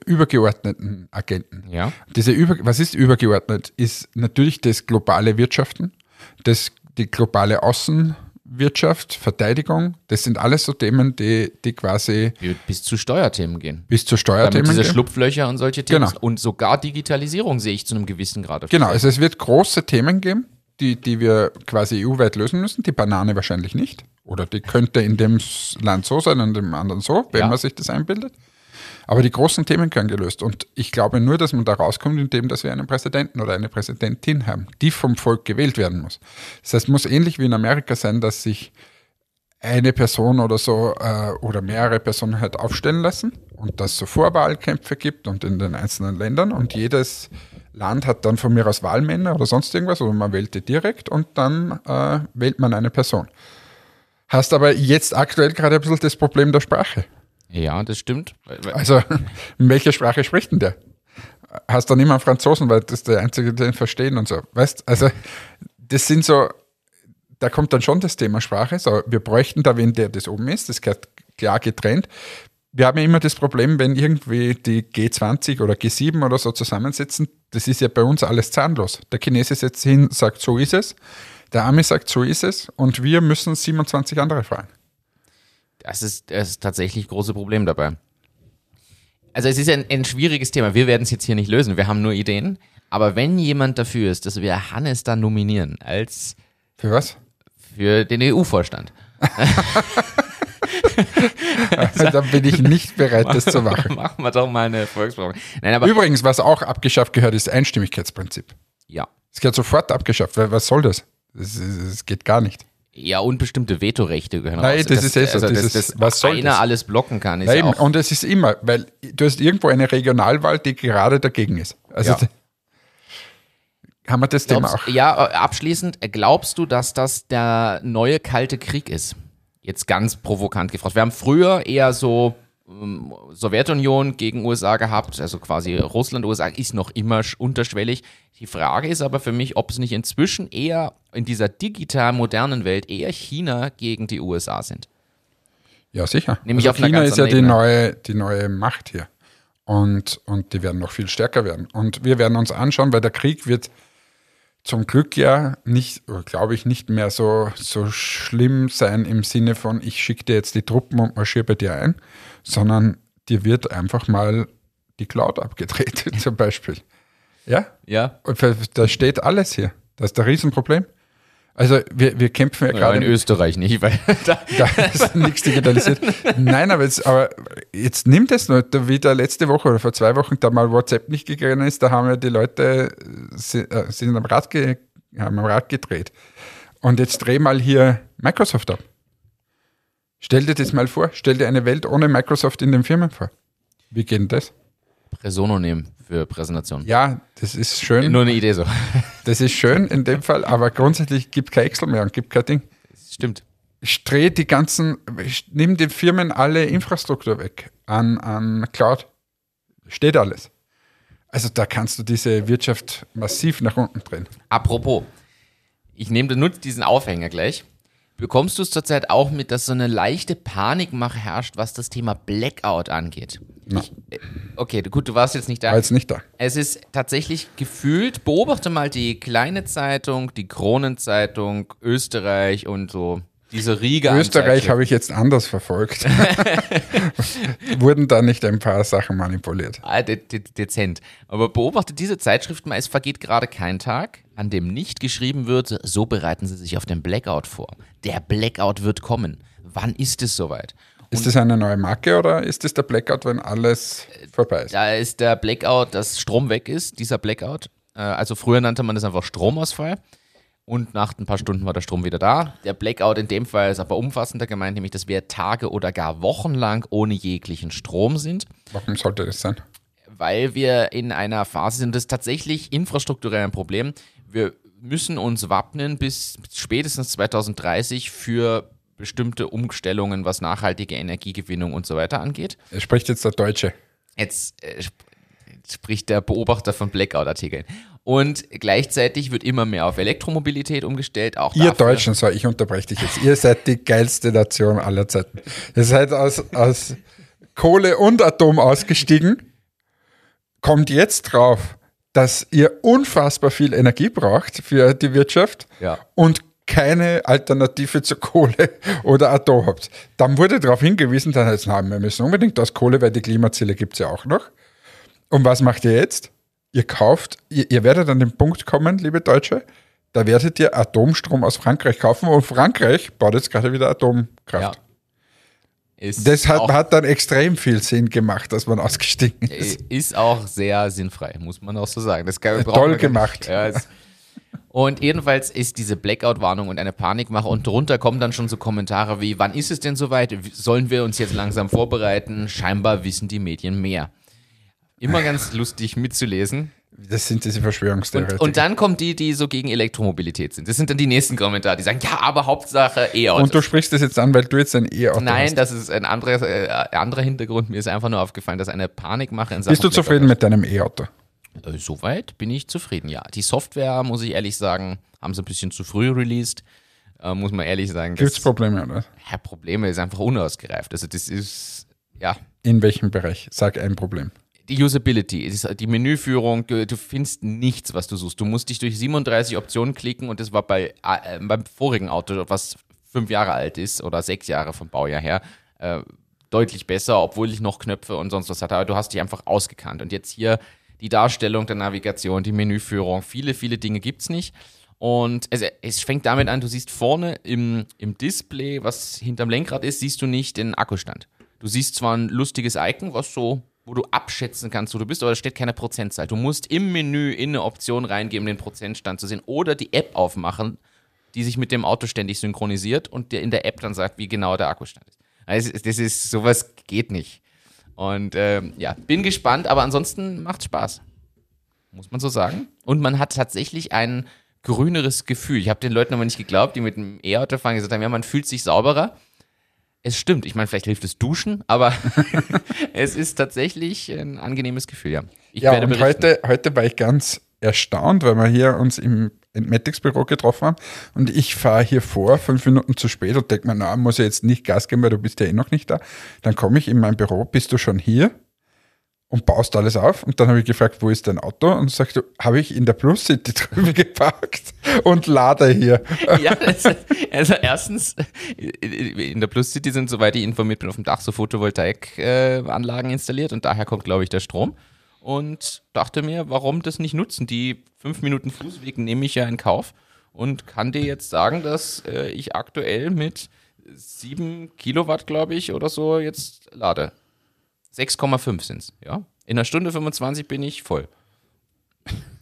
übergeordneten Agenten. Ja. Diese über, was ist übergeordnet? Ist natürlich das globale Wirtschaften, das, die globale Außen, Wirtschaft, Verteidigung, das sind alles so Themen, die, die quasi. Bis zu Steuerthemen gehen. Bis zu Steuerthemen. Damit diese Schlupflöcher und solche Themen. Genau. Und sogar Digitalisierung sehe ich zu einem gewissen Grad. Genau, also es wird große Themen geben, die, die wir quasi EU-weit lösen müssen. Die Banane wahrscheinlich nicht. Oder die könnte in dem Land so sein und in dem anderen so, wenn ja. man sich das einbildet. Aber die großen Themen können gelöst. Und ich glaube nur, dass man da rauskommt, indem dass wir einen Präsidenten oder eine Präsidentin haben, die vom Volk gewählt werden muss. Das heißt, es muss ähnlich wie in Amerika sein, dass sich eine Person oder so äh, oder mehrere Personen halt aufstellen lassen und dass es so Vorwahlkämpfe gibt und in den einzelnen Ländern und jedes Land hat dann von mir aus Wahlmänner oder sonst irgendwas oder man wählt die direkt und dann äh, wählt man eine Person. Hast aber jetzt aktuell gerade ein bisschen das Problem der Sprache. Ja, das stimmt. Also, in welcher Sprache spricht denn der? Hast du nicht mal Franzosen, weil das ist der Einzige, der ihn verstehen und so. Weißt also, das sind so, da kommt dann schon das Thema Sprache. So, wir bräuchten da wen, der das oben ist, das gehört klar getrennt. Wir haben ja immer das Problem, wenn irgendwie die G20 oder G7 oder so zusammensitzen, das ist ja bei uns alles zahnlos. Der Chinese setzt hin, sagt, so ist es. Der Ami sagt, so ist es. Und wir müssen 27 andere fragen. Das ist das ist tatsächlich große Problem dabei. Also es ist ein, ein schwieriges Thema. Wir werden es jetzt hier nicht lösen. Wir haben nur Ideen. Aber wenn jemand dafür ist, dass wir Hannes dann nominieren als für was? Für den EU-Vorstand. dann bin ich nicht bereit, das zu machen. Machen wir doch mal eine Volkswagen. Übrigens, was auch abgeschafft gehört, ist Einstimmigkeitsprinzip. Ja. Es gehört sofort abgeschafft. Was soll das? Es geht gar nicht. Ja, unbestimmte Vetorechte gehören Nein, raus. das, ist so. Also, das, das, was soll einer das? alles blocken kann. Ist Nein, ja und es ist immer, weil du hast irgendwo eine Regionalwahl, die gerade dagegen ist. Also ja. haben wir das Glaubst, Thema auch. Ja, äh, abschließend, äh, glaubst du, dass das der neue Kalte Krieg ist? Jetzt ganz provokant gefragt. Wir haben früher eher so Sowjetunion gegen USA gehabt, also quasi Russland, USA ist noch immer unterschwellig. Die Frage ist aber für mich, ob es nicht inzwischen eher in dieser digital modernen Welt eher China gegen die USA sind. Ja, sicher. Nämlich also auf China ist ja die neue, die neue Macht hier. Und, und die werden noch viel stärker werden. Und wir werden uns anschauen, weil der Krieg wird zum Glück ja nicht, glaube ich, nicht mehr so, so schlimm sein im Sinne von, ich schicke dir jetzt die Truppen und marschiere bei dir ein, sondern dir wird einfach mal die Cloud abgedreht, zum Beispiel. Ja? Ja. Und da steht alles hier. Das ist ein Riesenproblem. Also wir, wir kämpfen ja, Ja, gerade in Österreich nicht, weil da, da ist nichts digitalisiert. Nein, aber jetzt, aber jetzt nimmt es nur, wie da letzte Woche oder vor zwei Wochen da mal WhatsApp nicht gegangen ist, da haben ja die Leute äh, sind am Rad, ge, haben am Rad gedreht. Und jetzt dreh mal hier Microsoft ab. Stell dir das mal vor, stell dir eine Welt ohne Microsoft in den Firmen vor. Wie geht denn das? Presono nehmen für Präsentation. Ja, das ist schön. Nur eine Idee so. Das ist schön in dem Fall, aber grundsätzlich gibt kein Excel mehr und gibt kein Ding. Stimmt. ich drehe die ganzen, ich nehme den Firmen alle Infrastruktur weg an, an Cloud. Steht alles. Also da kannst du diese Wirtschaft massiv nach unten drehen. Apropos, ich nehme nutze diesen Aufhänger gleich. Bekommst du es zurzeit auch mit, dass so eine leichte Panikmache herrscht, was das Thema Blackout angeht? Na, Okay, gut, du warst jetzt nicht da. war jetzt nicht da. Es ist tatsächlich gefühlt, beobachte mal die kleine Zeitung, die Kronenzeitung, Österreich und so diese Riege Österreich habe ich jetzt anders verfolgt. Wurden da nicht ein paar Sachen manipuliert? Ah, de de dezent. Aber beobachte diese Zeitschriften mal, es vergeht gerade kein Tag, an dem nicht geschrieben wird, so bereiten sie sich auf den Blackout vor. Der Blackout wird kommen. Wann ist es soweit? Ist das eine neue Marke oder ist das der Blackout, wenn alles vorbei ist? Da ist der Blackout, dass Strom weg ist, dieser Blackout. Äh, Also früher nannte man das einfach Stromausfall. Und nach ein paar Stunden war der Strom wieder da. Der Blackout in dem Fall ist aber umfassender gemeint, nämlich dass wir Tage oder gar Wochen lang ohne jeglichen Strom sind. Warum sollte das sein? weil wir in einer Phase sind, das ist tatsächlich infrastrukturell ein Problem. Wir müssen uns wappnen bis spätestens 2030 für bestimmte Umstellungen, was nachhaltige Energiegewinnung und so weiter angeht. Es spricht jetzt der Deutsche. Jetzt äh, sp- spricht der Beobachter von Blackout-Artikeln. Und gleichzeitig wird immer mehr auf Elektromobilität umgestellt. Auch Ihr dafür- Deutschen, so, ich unterbreche dich jetzt. Ihr seid die geilste Nation aller Zeiten. Ihr seid aus, aus Kohle und Atom ausgestiegen, kommt jetzt drauf, dass ihr unfassbar viel Energie braucht für die Wirtschaft Ja. und keine Alternative zu Kohle oder Atom habt. Dann wurde darauf hingewiesen, dann heißt es, nein, wir müssen unbedingt aus Kohle, weil die Klimaziele gibt es ja auch noch. Und was macht ihr jetzt? Ihr kauft, ihr, ihr werdet an den Punkt kommen, liebe Deutsche, da werdet ihr Atomstrom aus Frankreich kaufen und Frankreich baut jetzt gerade wieder Ja. Ist Das hat, auch, hat dann extrem viel Sinn gemacht, dass man ausgestiegen äh, ist. ist auch sehr sinnfrei, muss man auch so sagen. Das kann, Toll gemacht. Ja, es, und jedenfalls ist diese Blackout-Warnung und eine Panikmache und drunter kommen dann schon so Kommentare wie, wann ist es denn soweit? Sollen wir uns jetzt langsam vorbereiten? Scheinbar wissen die Medien mehr. Immer ganz lustig mitzulesen. Das sind diese Verschwörungstheoretiker. Und, und dann kommen die, die so gegen Elektromobilität sind. Das sind dann die nächsten Kommentare, die sagen, ja, aber Hauptsache E-Autos. Und du sprichst das jetzt an, weil du jetzt ein E-Auto Nein, hast. das ist ein anderer, äh, anderer Hintergrund. Mir ist einfach nur aufgefallen, dass eine Panikmache in Sachen Bist du zufrieden mit deinem E-Auto? Äh, Soweit bin ich zufrieden, ja. Die Software, muss ich ehrlich sagen, haben sie ein bisschen zu früh released. Äh, muss man ehrlich sagen. Gibt es Probleme, oder? ja, Probleme ist einfach unausgereift. Also das ist, ja, In welchem Bereich? Sag ein Problem. Die Usability, es die Menüführung, du, findest nichts, was du suchst. Du musst dich durch 37 Optionen klicken und das war bei, äh, beim vorigen Auto, was fünf Jahre alt ist oder sechs Jahre vom Baujahr her, äh, deutlich besser, obwohl ich noch Knöpfe und sonst was hatte. Aber du hast dich einfach ausgekannt. Und jetzt hier die Darstellung der Navigation, die Menüführung, viele, viele Dinge gibt's nicht. Und es, es fängt damit an, du siehst vorne im, im Display, was hinterm Lenkrad ist, siehst du nicht den Akkustand. Du siehst zwar ein lustiges Icon, was so, wo du abschätzen kannst, wo du bist, aber da steht keine Prozentzahl. Du musst im Menü in eine Option reingeben, den Prozentstand zu sehen oder die App aufmachen, die sich mit dem Auto ständig synchronisiert und dir in der App dann sagt, wie genau der Akkustand ist. Also das ist, sowas geht nicht. Und ähm, ja, bin gespannt, aber ansonsten macht Spaß. Muss man so sagen. Und man hat tatsächlich ein grüneres Gefühl. Ich habe den Leuten aber nicht geglaubt, die mit dem E-Auto fahren, gesagt haben, ja, man fühlt sich sauberer. Es stimmt. Ich meine, vielleicht hilft es Duschen, aber es ist tatsächlich ein angenehmes Gefühl, ja. Ich ja, werde und berichten. heute, heute war ich ganz erstaunt, weil wir hier uns im Entmatics-Büro getroffen haben und ich fahre hier vor, fünf Minuten zu spät und denke mir, na, muss ich jetzt nicht Gas geben, weil du bist ja eh noch nicht da. Dann komme ich in mein Büro, bist du schon hier? Und baust alles auf. Und dann habe ich gefragt, wo ist dein Auto? Und sagst du, habe ich in der Plus City drüben geparkt und lade hier. Ja, das, also erstens, in der Plus City sind, soweit ich informiert bin, auf dem Dach so Photovoltaikanlagen installiert und daher kommt, glaube ich, der Strom. Und dachte mir, warum das nicht nutzen? Die fünf Minuten Fußweg nehme ich ja in Kauf und kann dir jetzt sagen, dass äh, ich aktuell mit sieben Kilowatt, glaube ich, oder so jetzt lade. 6,5 sind es, ja. In einer Stunde 25 bin ich voll.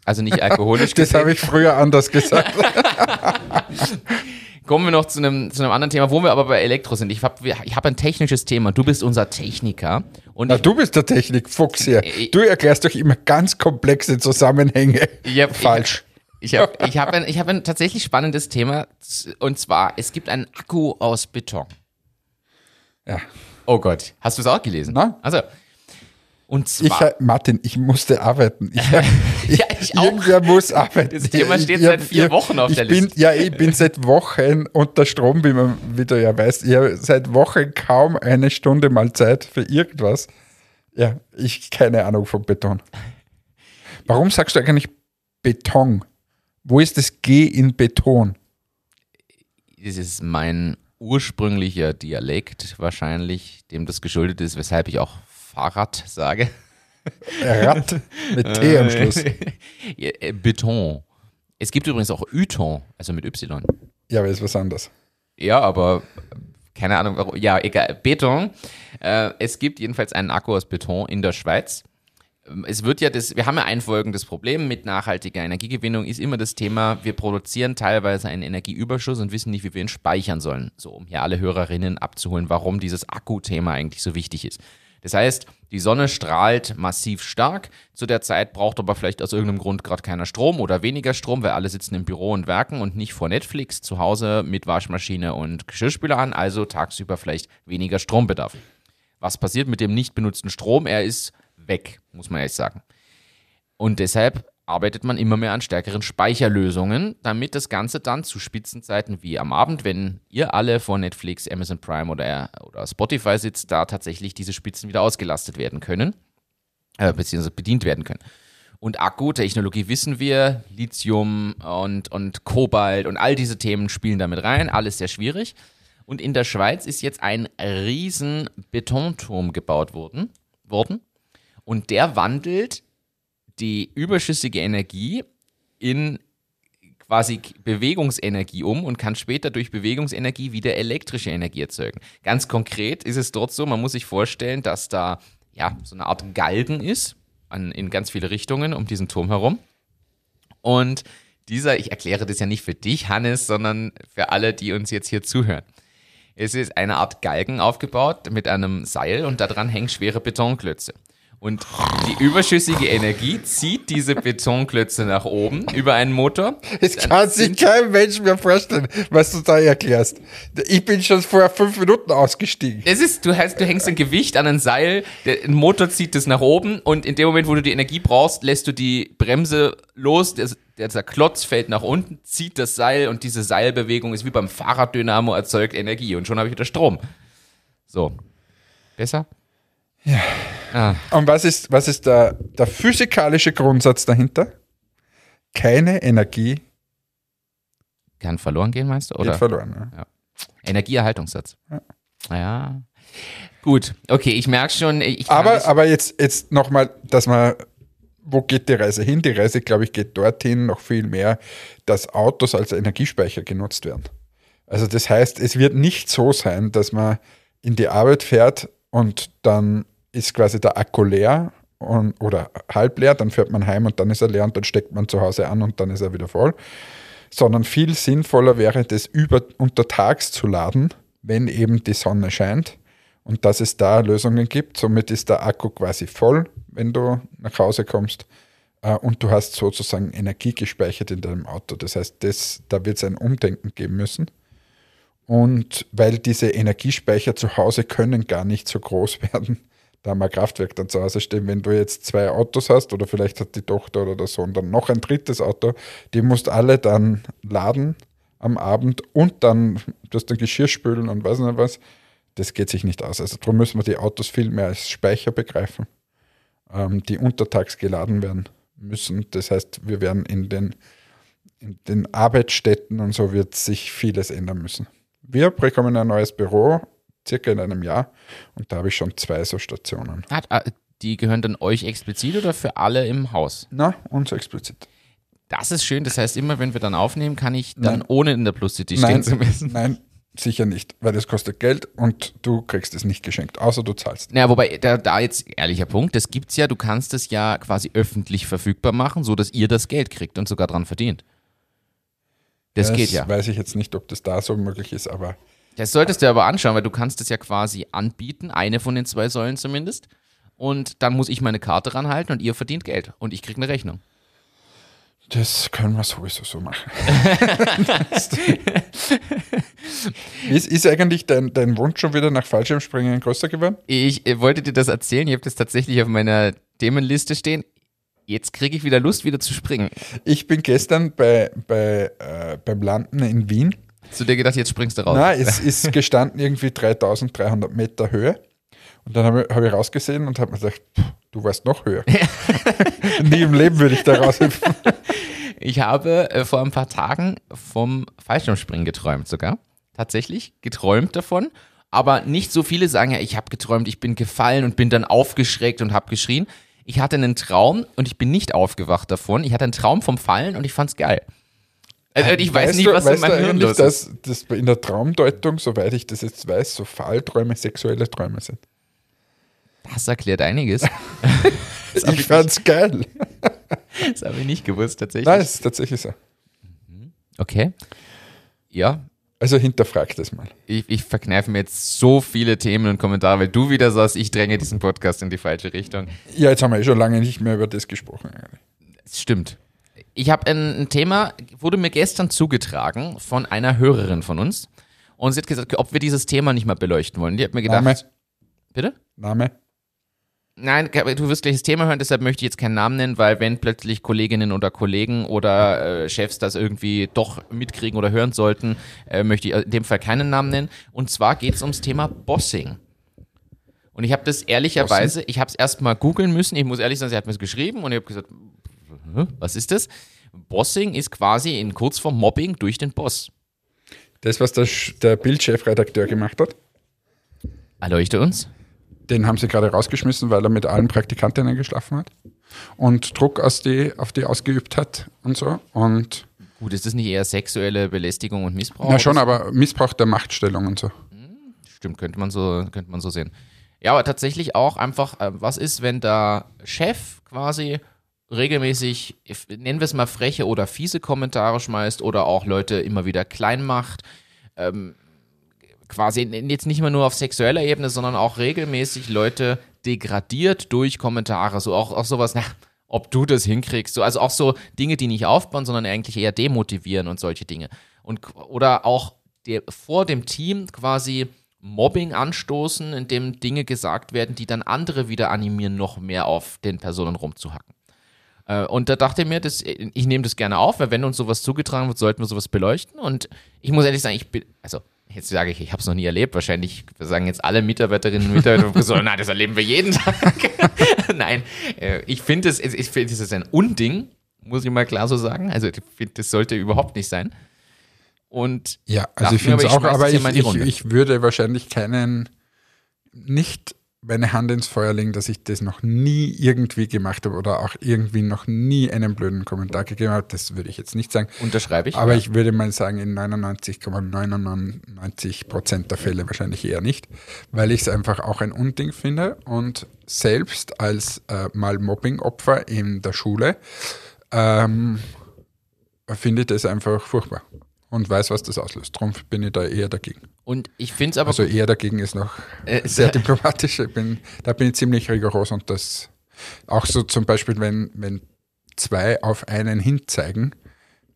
Also nicht alkoholisch. das habe ich früher anders gesagt. Kommen wir noch zu einem, zu einem anderen Thema, wo wir aber bei Elektro sind. Ich habe ich hab ein technisches Thema. Du bist unser Techniker. Und Na, ich, du bist der Technikfuchs hier. Du erklärst doch immer ganz komplexe Zusammenhänge. Ich hab- Falsch. Ich habe ich hab ein, ich hab ein tatsächlich spannendes Thema. Und zwar, es gibt einen Akku aus Beton. Ja. Oh Gott. Hast du es auch gelesen? Nein. Also. Und Ich, zwar. äh, Martin, ich musste arbeiten. Ich, ja, ich auch. Irgendwer muss arbeiten. Das Thema Ich- steht ich- seit vier ich- Wochen auf ich der bin, Liste. Ja, ich bin seit Wochen unter Strom, wie, man, wie du ja weißt. Ich habe seit Wochen kaum eine Stunde mal Zeit für irgendwas. Ja, ich keine Ahnung von Beton. Warum sagst du eigentlich Beton? Wo ist das G in Beton? Das ist mein ursprünglicher Dialekt wahrscheinlich, dem das geschuldet ist, weshalb ich auch Fahrrad sage. Rad mit T am Schluss. Ja, äh, Beton. Es gibt übrigens auch Yton, also mit Y. Ja, aber ist was anderes. Ja, aber äh, keine Ahnung warum. Ja, egal. Beton. Äh, es gibt jedenfalls einen Akku aus Beton in der Schweiz. Ähm, Es wird ja das, wir haben ja ein folgendes Problem mit nachhaltiger Energiegewinnung, ist immer das Thema, wir produzieren teilweise einen Energieüberschuss und wissen nicht, wie wir ihn speichern sollen. So, um hier alle Hörerinnen abzuholen, warum dieses Akku-Thema eigentlich so wichtig ist. Das heißt, die Sonne strahlt massiv stark. Zu der Zeit braucht aber vielleicht aus irgendeinem Grund gerade keiner Strom oder weniger Strom, weil alle sitzen im Büro und werken und nicht vor Netflix zu Hause mit Waschmaschine und Geschirrspüler an, also tagsüber vielleicht weniger Strombedarf. Was passiert mit dem nicht benutzten Strom? Er ist weg, muss man ehrlich sagen. Und deshalb arbeitet man immer mehr an stärkeren Speicherlösungen, damit das Ganze dann zu Spitzenzeiten wie am Abend, wenn ihr alle vor Netflix, Amazon Prime oder, oder Spotify sitzt, da tatsächlich diese Spitzen wieder ausgelastet werden können, äh, beziehungsweise bedient werden können. Und Akkutechnologie wissen wir, Lithium und, und Kobalt und all diese Themen spielen damit rein, alles sehr schwierig. Und in der Schweiz ist jetzt ein riesen Betonturm gebaut worden, worden und der wandelt die überschüssige Energie in quasi Bewegungsenergie um und kann später durch Bewegungsenergie wieder elektrische Energie erzeugen. Ganz konkret ist es dort so, man muss sich vorstellen, dass da ja so eine Art Galgen ist an, in ganz viele Richtungen um diesen Turm herum. Und dieser, ich erkläre das ja nicht für dich, Hannes, sondern für alle, die uns jetzt hier zuhören. Es ist eine Art Galgen aufgebaut mit einem Seil und daran hängen schwere Betonklötze. Und die überschüssige Energie zieht diese Betonklötze nach oben über einen Motor. Es kann sich kein Mensch mehr vorstellen, was du da erklärst. Ich bin schon vor fünf Minuten ausgestiegen. Das ist, du, hast, du hängst ein Gewicht an ein Seil, der ein Motor zieht das nach oben und in dem Moment, wo du die Energie brauchst, lässt du die Bremse los, der, der Klotz fällt nach unten, zieht das Seil und diese Seilbewegung ist wie beim Fahrraddynamo erzeugt Energie und schon habe ich wieder Strom. So. Besser? Und was ist, was ist der, der physikalische Grundsatz dahinter? Keine Energie Kann verloren gehen, meinst du? Oder? geht verloren. Ja. Energieerhaltungssatz. Ja. Gut, okay, ich merke schon. Ich Aber, aber jetzt, jetzt nochmal, dass man, wo geht die Reise hin? Die Reise, glaube ich, geht dorthin noch viel mehr, dass Autos als Energiespeicher genutzt werden. Also das heißt, es wird nicht so sein, dass man in die Arbeit fährt und dann ist quasi der Akku leer und, oder halb leer, dann fährt man heim und dann ist er leer und dann steckt man zu Hause an und dann ist er wieder voll. Sondern viel sinnvoller wäre, das über, untertags zu laden, wenn eben die Sonne scheint und dass es da Lösungen gibt. Somit ist der Akku quasi voll, wenn du nach Hause kommst. Äh, Und du hast sozusagen Energie gespeichert in deinem Auto. Das heißt, das, da wird es ein Umdenken geben müssen. Und weil diese Energiespeicher zu Hause können gar nicht so groß werden, da haben wir Kraftwerk dann zu Hause stehen. Wenn du jetzt zwei Autos hast oder vielleicht hat die Tochter oder der Sohn dann noch ein drittes Auto, die musst alle dann laden am Abend und dann das dann Geschirr spülen und weiß nicht was. Das geht sich nicht aus. Also darum müssen wir die Autos viel mehr als Speicher begreifen. ähm, die untertags geladen werden müssen. Das heißt, wir werden in den, in den Arbeitsstätten und so wird sich vieles ändern müssen. Wir bekommen ein neues Büro, circa in einem Jahr, und da habe ich schon zwei so Stationen. Ah, ah, die gehören dann euch explizit oder für alle im Haus? Na, uns explizit. Das ist schön. Das heißt, immer wenn wir dann aufnehmen, kann ich dann Nein. ohne in der Plus City Nein, stehen zu müssen. nein, sicher nicht, weil das kostet Geld und du kriegst es nicht geschenkt, außer du zahlst. Naja, wobei, da, da jetzt ehrlicher Punkt, das gibt's ja, du kannst es ja quasi öffentlich verfügbar machen, so dass ihr das Geld kriegt und sogar dran verdient. Das, geht ja. weiß ich jetzt nicht, ob das da so möglich ist, aber Das solltest du aber anschauen, weil du kannst es ja quasi anbieten, eine von den zwei Säulen zumindest. Und dann muss ich meine Karte ranhalten und ihr verdient Geld und ich krieg eine Rechnung. das können wir sowieso so machen. ist, ist eigentlich dein, dein Wunsch schon wieder nach Fallschirmspringen größer geworden? Ich äh, wollte dir das erzählen, ich habe das tatsächlich auf meiner Themenliste stehen. Jetzt kriege ich wieder Lust, wieder zu springen. Ich bin gestern bei, bei, äh, beim Landen in Wien. Zu dir gedacht, jetzt springst du raus. Na, es ist gestanden irgendwie 3300 Meter Höhe. Und dann habe ich, hab ich rausgesehen und habe mir gedacht, pff, du warst noch höher. Nie im Leben würde ich da raushüpfen. Ich habe äh, vor ein paar Tagen vom Fallschirmspringen geträumt sogar. Tatsächlich geträumt davon. Aber nicht so viele sagen ja, ich habe geträumt, ich bin gefallen und bin dann aufgeschreckt und habe geschrien. Ich hatte einen Traum und ich bin nicht aufgewacht davon. Ich hatte einen Traum vom Fallen und ich fand's geil. Also ich weiß Weißt nicht, du, was in du meinem Hirn los ist. dass, dass in der Traumdeutung, soweit ich das jetzt weiß, so Fallträume sexuelle Träume sind? Das erklärt einiges. ich fand's geil. Das habe ich nicht gewusst, tatsächlich. Nein, ist tatsächlich so. Okay. Ja, Also hinterfrag das mal. ich, ich verkneife mir jetzt so viele Themen und Kommentare, weil du wieder sagst, ich dränge diesen Podcast in die falsche Richtung. Ja, jetzt haben wir eh schon lange nicht mehr über das gesprochen. eigentlich. Das stimmt. Ich habe ein, ein Thema, wurde mir gestern zugetragen von einer Hörerin von uns. Und sie hat gesagt, ob wir dieses Thema nicht mal beleuchten wollen. Die hat mir gedacht. Name? Bitte? Name? Nein, du wirst gleich das Thema hören, deshalb möchte ich jetzt keinen Namen nennen, weil wenn plötzlich Kolleginnen oder Kollegen oder äh, Chefs das irgendwie doch mitkriegen oder hören sollten, äh, möchte ich in dem Fall keinen Namen nennen. Und zwar geht es ums Thema Bossing. Und ich habe das ehrlicherweise, ich habe es erst mal googeln müssen. Ich muss ehrlich sein, sie hat mir es geschrieben und ich habe gesagt, "Hä? Was ist das? Bossing ist quasi in Kurzform Mobbing durch den Boss. Das, was der, der Bildchefredakteur gemacht hat, Erleuchte uns. den haben sie gerade rausgeschmissen, weil er mit allen Praktikantinnen geschlafen hat und Druck aus die, auf die ausgeübt hat und so. Und Gut, ist das nicht eher sexuelle Belästigung und Missbrauch? na schon, aber Missbrauch der Machtstellung und so. Stimmt, könnte man so, könnte man so sehen. Ja, aber tatsächlich auch einfach, äh, was ist, wenn der Chef quasi regelmäßig, nennen wir es mal freche oder fiese Kommentare schmeißt oder auch Leute immer wieder klein macht, ähm, quasi jetzt nicht mehr nur auf sexueller Ebene, sondern auch regelmäßig Leute degradiert durch Kommentare, so auch, auch sowas, na, ob du das hinkriegst, so, also auch so Dinge, die nicht aufbauen, sondern eigentlich eher demotivieren und solche Dinge. Und, oder auch der, vor dem Team quasi Mobbing anstoßen, indem Dinge gesagt werden, die dann andere wieder animieren, noch mehr auf den Personen rumzuhacken. Äh, Und da dachte ich mir, das, ich nehme das gerne auf, weil wenn uns sowas zugetragen wird, sollten wir sowas beleuchten. Und ich muss ehrlich sagen, ich bin, also jetzt sage ich, ich habe es noch nie erlebt. Wahrscheinlich sagen jetzt alle Mitarbeiterinnen und Mitarbeiter so, nein, das erleben wir jeden Tag. nein, äh, ich finde es, ich finde es ist ein Unding, muss ich mal klar so sagen. Also ich finde, das sollte überhaupt nicht sein. Und Ja, also ich finde es auch, aber ich, ich, ich würde wahrscheinlich keinen, nicht meine Hand ins Feuer legen, dass ich das noch nie irgendwie gemacht habe oder auch irgendwie noch nie einen blöden Kommentar gegeben habe. Das würde ich jetzt nicht sagen. unterschreibe ich. Aber ich würde mal sagen, in 99,99 Prozent der Fälle wahrscheinlich eher nicht, weil ich es einfach auch ein Unding finde und selbst als äh, mal Mobbing-Opfer in der Schule ähm, finde ich das einfach furchtbar und weiß, was das auslöst. Darum bin ich da eher dagegen. und ich finde es aber Also eher dagegen ist noch Äh, sehr diplomatisch. Ich bin, da bin ich ziemlich rigoros und das auch so zum Beispiel, wenn, wenn zwei auf einen hinzeigen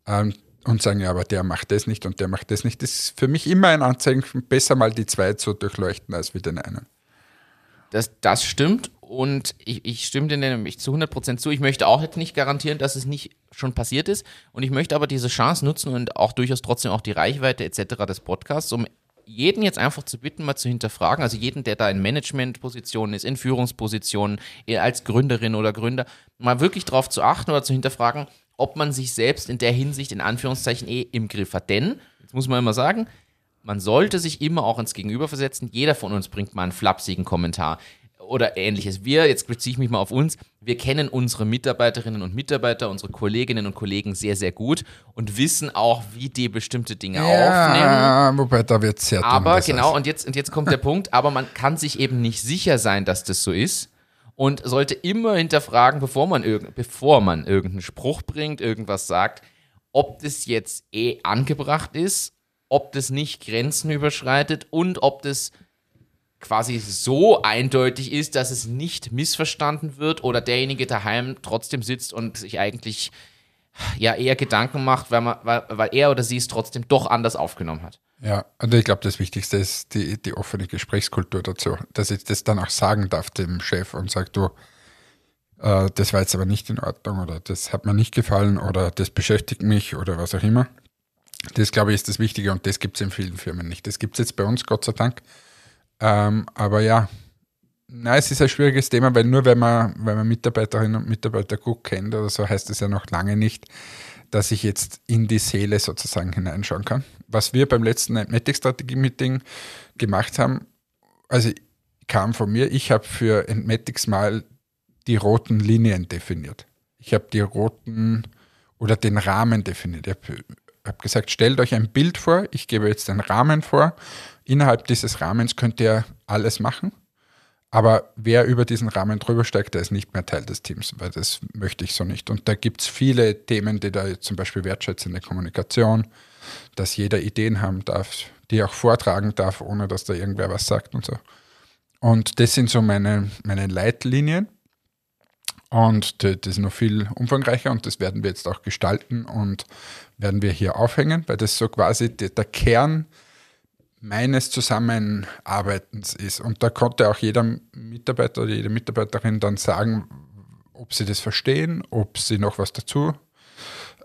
ähm, und sagen, ja, aber der macht das nicht und der macht das nicht, das ist für mich immer ein Anzeichen, besser mal die zwei zu durchleuchten als wie den einen. Das, das stimmt und ich, ich stimme dir nämlich zu 100% zu. Ich möchte auch jetzt nicht garantieren, dass es nicht schon passiert ist und ich möchte aber diese Chance nutzen und auch durchaus trotzdem auch die Reichweite etc. des Podcasts, um jeden jetzt einfach zu bitten, mal zu hinterfragen, also jeden, der da in Managementpositionen ist, in Führungspositionen, eh, als Gründerin oder Gründer, mal wirklich darauf zu achten oder zu hinterfragen, ob man sich selbst in der Hinsicht in Anführungszeichen eh im Griff hat. Denn, jetzt muss man immer sagen, man sollte sich immer auch ins Gegenüber versetzen. Jeder von uns bringt mal einen flapsigen Kommentar oder ähnliches. Wir, jetzt beziehe ich mich mal auf uns, wir kennen unsere Mitarbeiterinnen und Mitarbeiter, unsere Kolleginnen und Kollegen sehr, sehr gut und wissen auch, wie die bestimmte Dinge aufnehmen. Ja, wobei da wird sehr Aber genau, heißt. und jetzt, und jetzt kommt der Punkt, aber man kann sich eben nicht sicher sein, dass das so ist. Und sollte immer hinterfragen, bevor man, irgend, bevor man irgendeinen Spruch bringt, irgendwas sagt, ob das jetzt eh angebracht ist, ob das nicht Grenzen überschreitet und ob das quasi so eindeutig ist, dass es nicht missverstanden wird oder derjenige daheim trotzdem sitzt und sich eigentlich ja eher Gedanken macht, weil, man, weil, weil er oder sie es trotzdem doch anders aufgenommen hat. Ja, und ich glaube, das Wichtigste ist die, die offene Gesprächskultur dazu, dass ich das dann auch sagen darf dem Chef und sage, du, äh, das war jetzt aber nicht in Ordnung oder das hat mir nicht gefallen oder das beschäftigt mich oder was auch immer. Das, glaube ich, ist das Wichtige und das gibt es in vielen Firmen nicht. Das gibt es jetzt bei uns, Gott sei Dank. Ähm, aber ja, na, es ist ein schwieriges Thema, weil nur wenn man, wenn man Mitarbeiterinnen und Mitarbeiter gut kennt oder so, heißt es ja noch lange nicht, dass ich jetzt in die Seele sozusagen hineinschauen kann. Was wir beim letzten Entmatics-Strategie-Meeting gemacht haben, also kam von mir, ich habe für Entmatics mal die roten Linien definiert. Ich habe die roten oder den Rahmen definiert. Ich habe hab gesagt, stellt euch ein Bild vor, ich gebe jetzt einen Rahmen vor. Innerhalb dieses Rahmens könnt ihr alles machen. Aber wer über diesen Rahmen drüber steigt, der ist nicht mehr Teil des Teams, weil das möchte ich so nicht. Und da gibt es viele Themen, die da zum Beispiel wertschätzende Kommunikation, dass jeder Ideen haben darf, die auch vortragen darf, ohne dass da irgendwer was sagt und so. Und das sind so meine, meine Leitlinien. Und das ist noch viel umfangreicher und das werden wir jetzt auch gestalten und werden wir hier aufhängen, weil das so quasi der Kern meines Zusammenarbeitens ist. Und da konnte auch jeder Mitarbeiter oder jede Mitarbeiterin dann sagen, ob sie das verstehen, ob sie noch was dazu